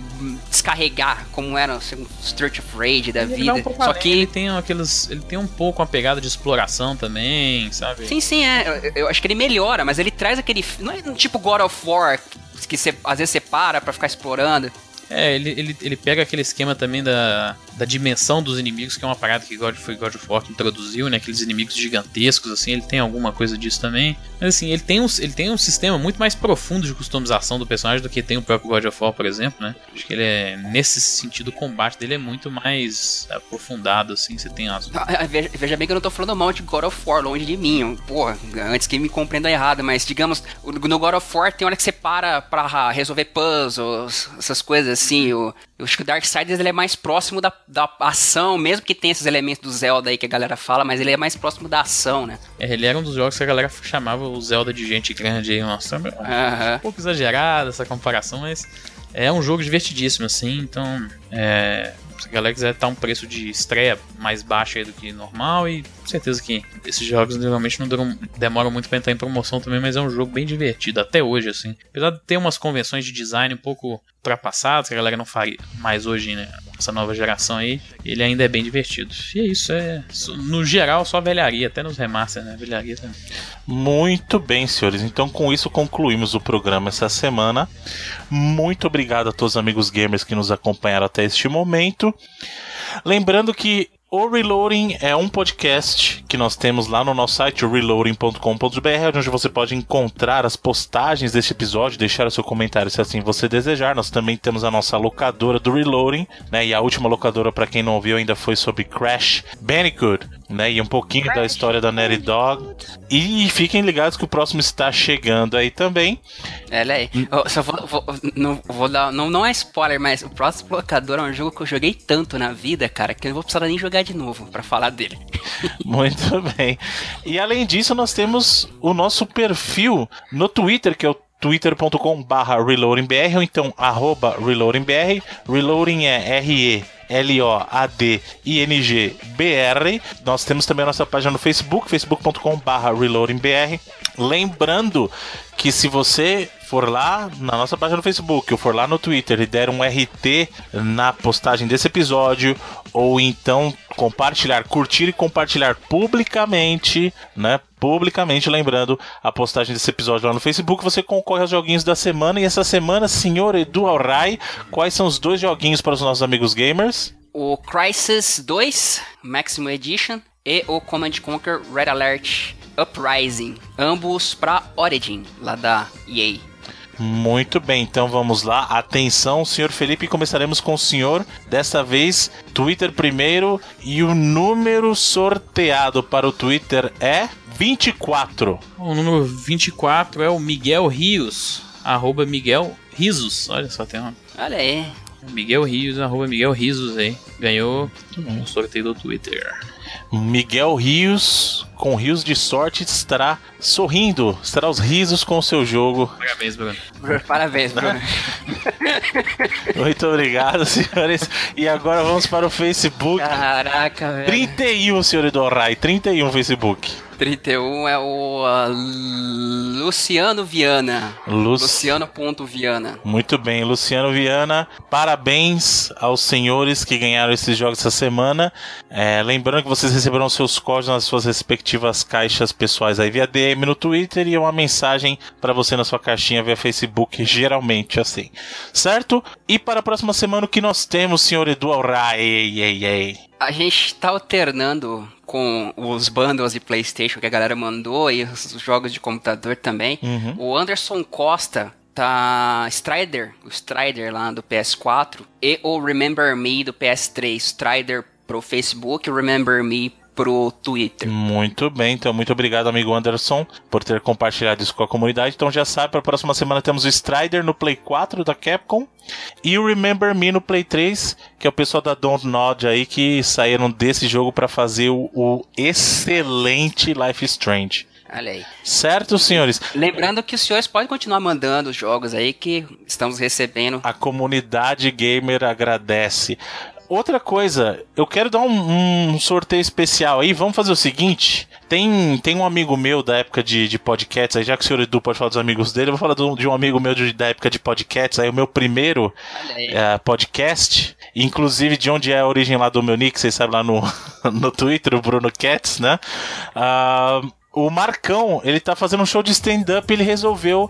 descarregar como era assim, um Street of Rage da ele vida. Um Só que ele tem aqueles, ele tem um pouco uma pegada de exploração também, sabe? Sim, sim, é. Eu, eu acho que ele melhora, mas ele traz aquele, não é tipo God of War que você às vezes você para para ficar explorando. É, ele, ele, ele pega aquele esquema também da, da dimensão dos inimigos, que é uma parada que God, foi God of War que introduziu, né? Aqueles inimigos gigantescos, assim, ele tem alguma coisa disso também. Mas assim, ele tem um, ele tem um sistema muito mais profundo de customização do personagem do que tem o próprio God of War, por exemplo, né? Acho que ele é, nesse sentido, o combate dele é muito mais aprofundado, assim, você tem as... Ah, ah, veja, veja, bem que eu não tô falando mal de God of War, longe de mim, porra, antes que me compreenda errado, mas digamos, no God of War tem hora que você para pra resolver puzzles, essas coisas assim, o, eu acho que o Darksiders ele é mais próximo da, da ação, mesmo que tenha esses elementos do Zelda aí que a galera fala, mas ele é mais próximo da ação, né? É, ele era um dos jogos que a galera chamava o Zelda de gente grande aí, nossa, um pouco exagerada essa comparação, mas é um jogo divertidíssimo, assim, então é, se a galera quiser estar um preço de estreia mais baixo do que normal, e com certeza que esses jogos normalmente não duram, demoram muito para entrar em promoção também, mas é um jogo bem divertido até hoje, assim. Apesar de ter umas convenções de design um pouco ultrapassadas, que a galera não faria mais hoje, né? Essa nova geração aí, ele ainda é bem divertido. E é isso, é. No geral, só velharia, até nos remasters, né? Velharia também. Muito bem, senhores. Então, com isso, concluímos o programa essa semana. Muito obrigado a todos os amigos gamers que nos acompanharam até este momento. Lembrando que o Reloading é um podcast que nós temos lá no nosso site, reloading.com.br, onde você pode encontrar as postagens deste episódio, deixar o seu comentário se assim você desejar. Nós também temos a nossa locadora do Reloading, né? E a última locadora, para quem não ouviu, ainda foi sobre Crash Bandicoot, né? E um pouquinho Crash da história da Naughty Dog. E fiquem ligados que o próximo está chegando aí também. Olha aí. Eu só vou, vou, não, vou dar, não, não é spoiler, mas o próximo locador é um jogo que eu joguei tanto na vida, cara, que eu não vou precisar nem jogar de novo para falar dele. Muito bem. E além disso, nós temos o nosso perfil no Twitter, que é o twitter.com barra reloadingbr ou então arroba reloadingbr. Reloading é R-E L-O-A-D-I-N-G-B-R. Nós temos também a nossa página no Facebook, facebook.com barra reloadingbr. Lembrando que se você for lá na nossa página no Facebook ou for lá no Twitter e der um RT na postagem desse episódio, ou então compartilhar, curtir e compartilhar publicamente, né? Publicamente, lembrando a postagem desse episódio lá no Facebook, você concorre aos joguinhos da semana. E essa semana, senhor Edu Alray, quais são os dois joguinhos para os nossos amigos gamers? O Crisis 2 Maximum Edition e o Command Conquer Red Alert Uprising, ambos para Origin, lá da EA. Muito bem, então vamos lá. Atenção, senhor Felipe, começaremos com o senhor. Dessa vez, Twitter primeiro. E o número sorteado para o Twitter é 24. O número 24 é o Miguel Rios. Arroba Miguel Risos. Olha só, tem uma. Olha aí. Miguel Rios, arroba Miguel Risos aí. Ganhou o sorteio do Twitter. Miguel Rios, com rios de sorte, estará sorrindo, estará os risos com o seu jogo. Parabéns, Bruno. Parabéns, Bruno. Muito obrigado, senhores. E agora vamos para o Facebook. Caraca, velho. 31, senhor Edorrai, 31 Facebook. 31 é o uh, Luciano Viana. Lu... Luciano.viana. Muito bem, Luciano Viana. Parabéns aos senhores que ganharam esses jogos essa semana. É, lembrando que vocês receberão seus códigos nas suas respectivas caixas pessoais aí via DM no Twitter e uma mensagem para você na sua caixinha via Facebook, geralmente assim. Certo? E para a próxima semana o que nós temos, senhor Edu Alray? A gente tá alternando com os bundles de PlayStation que a galera mandou e os jogos de computador também. Uhum. O Anderson Costa tá Strider, o Strider lá do PS4 e o Remember Me do PS3, Strider pro Facebook, Remember Me pro Twitter. Muito bem, então muito obrigado, amigo Anderson, por ter compartilhado isso com a comunidade. Então já sabe, para a próxima semana temos o Strider no Play 4 da Capcom e o Remember Me no Play 3, que é o pessoal da Don't Nod aí que saíram desse jogo para fazer o, o excelente Life Strange. Olha aí. Certo, senhores? Lembrando que os senhores podem continuar mandando os jogos aí que estamos recebendo. A comunidade gamer agradece. Outra coisa, eu quero dar um, um, sorteio especial aí. Vamos fazer o seguinte: tem, tem um amigo meu da época de, de podcasts, aí já que o senhor Edu pode falar dos amigos dele, eu vou falar do, de um amigo meu de, da época de podcasts, aí o meu primeiro uh, podcast, inclusive de onde é a origem lá do meu nick, vocês sabem lá no, no Twitter, o Bruno Cats, né? Uh, o Marcão, ele tá fazendo um show de stand-up, ele resolveu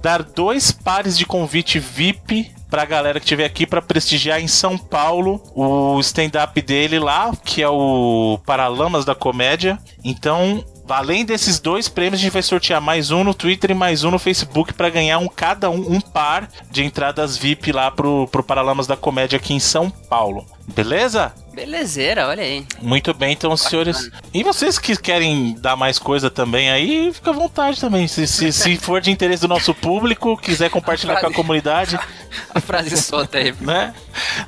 dar dois pares de convite VIP pra galera que estiver aqui para prestigiar em São Paulo o stand-up dele lá, que é o Paralamas da Comédia. Então, além desses dois prêmios, a gente vai sortear mais um no Twitter e mais um no Facebook para ganhar um cada um um par de entradas VIP lá pro, pro Paralamas da Comédia aqui em São Paulo. Beleza? Belezeira, olha aí. Muito bem, então, senhores. E vocês que querem dar mais coisa também aí, fica à vontade também. Se, se, se for de interesse do nosso público, quiser compartilhar frase... com a comunidade. A frase solta aí. Né?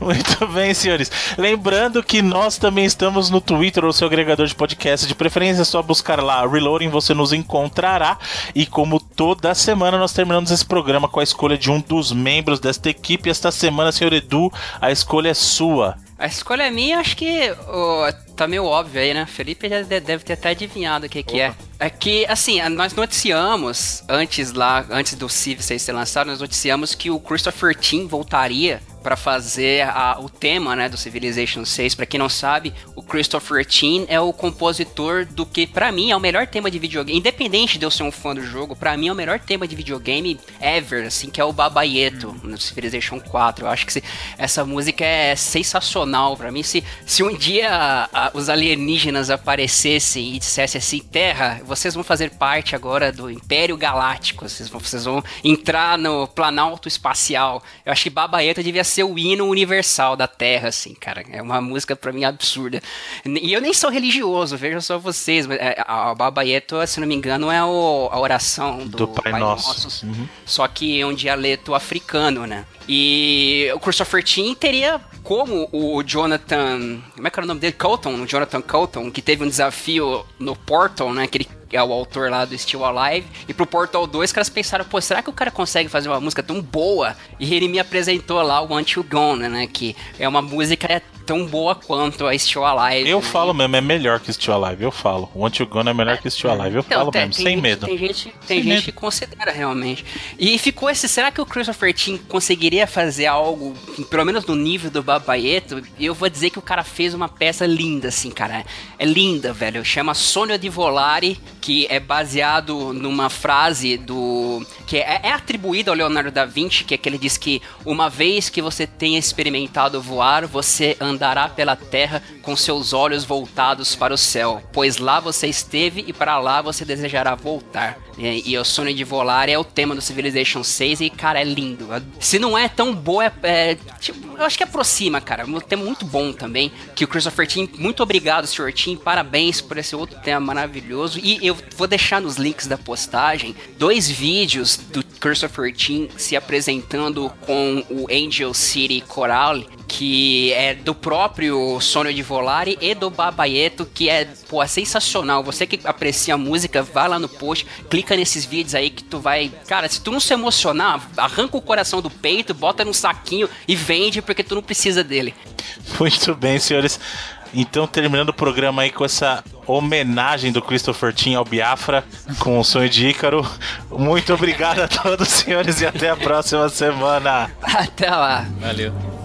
Muito bem, senhores. Lembrando que nós também estamos no Twitter ou seu agregador de podcast. De preferência, é só buscar lá Reloading, você nos encontrará. E como toda semana, nós terminamos esse programa com a escolha de um dos membros desta equipe. Esta semana, senhor Edu, a escolha é sua. A escolha é minha, acho que oh, tá meio óbvio aí, né? Felipe já deve ter até adivinhado o que, que é. É que, assim, nós noticiamos antes lá, antes do Civ 6 ser lançado, nós noticiamos que o Christopher Tim voltaria para fazer a, o tema né, do Civilization 6. Para quem não sabe, o Christopher Tin é o compositor do que, para mim, é o melhor tema de videogame. Independente de eu ser um fã do jogo, para mim é o melhor tema de videogame ever, assim, que é o Babaieto no Civilization 4. Eu acho que se, essa música é sensacional para mim. Se, se um dia a, os alienígenas aparecessem e dissessem assim: Terra, vocês vão fazer parte agora do Império Galáctico, vocês vão, vocês vão entrar no Planalto Espacial. Eu acho que Babaieto devia ser o hino universal da Terra, assim, cara. É uma música para mim absurda. E eu nem sou religioso, veja só vocês. É, a Babaieto, se não me engano, é o, a oração do, do Pai, Pai Nosso. Uhum. Só que é um dialeto africano, né? E o Christopher Tim teria como o Jonathan. Como é que era o nome dele? Colton, Jonathan Colton, que teve um desafio no Portal, né? Que ele é o autor lá do Still Alive. E pro Portal 2, os caras pensaram, pô, será que o cara consegue fazer uma música tão boa? E ele me apresentou lá o You Gone, né? Que é uma música tão boa quanto a Still Alive. Eu né? falo mesmo, é melhor que Still Alive, eu falo. Want You Gone é melhor que Still Alive, eu então, falo tem, mesmo, tem sem gente, medo. Tem gente, tem gente medo. que considera realmente. E ficou esse, será que o Christopher Tim conseguiria fazer algo, pelo menos no nível do Babaieto? E eu vou dizer que o cara fez uma peça linda, assim, cara. É linda, velho. Chama Sonho de Volare, que é baseado numa frase do... que é, é atribuída ao Leonardo da Vinci, que é que ele diz que uma vez que você tenha experimentado voar, você anda andará pela terra com seus olhos voltados para o céu, pois lá você esteve e para lá você desejará voltar. E, o sonho de volar é o tema do Civilization 6 e, cara, é lindo. Se não é tão boa, é, é tipo, eu acho que aproxima, cara. Um tema muito bom também, que o Christopher Tim, muito obrigado, Sr. Tim, parabéns por esse outro tema maravilhoso. E eu vou deixar nos links da postagem dois vídeos do Christopher Tim se apresentando com o Angel City Coral, que é do próprio Sonho de Volare e do Babaieto, que é, pô, é sensacional. Você que aprecia a música, vai lá no post, clica nesses vídeos aí que tu vai. Cara, se tu não se emocionar, arranca o coração do peito, bota num saquinho e vende porque tu não precisa dele. Muito bem, senhores. Então, terminando o programa aí com essa homenagem do Christopher Tim ao Biafra com o sonho de Ícaro. Muito obrigado a todos, senhores, e até a próxima semana. Até lá. Valeu.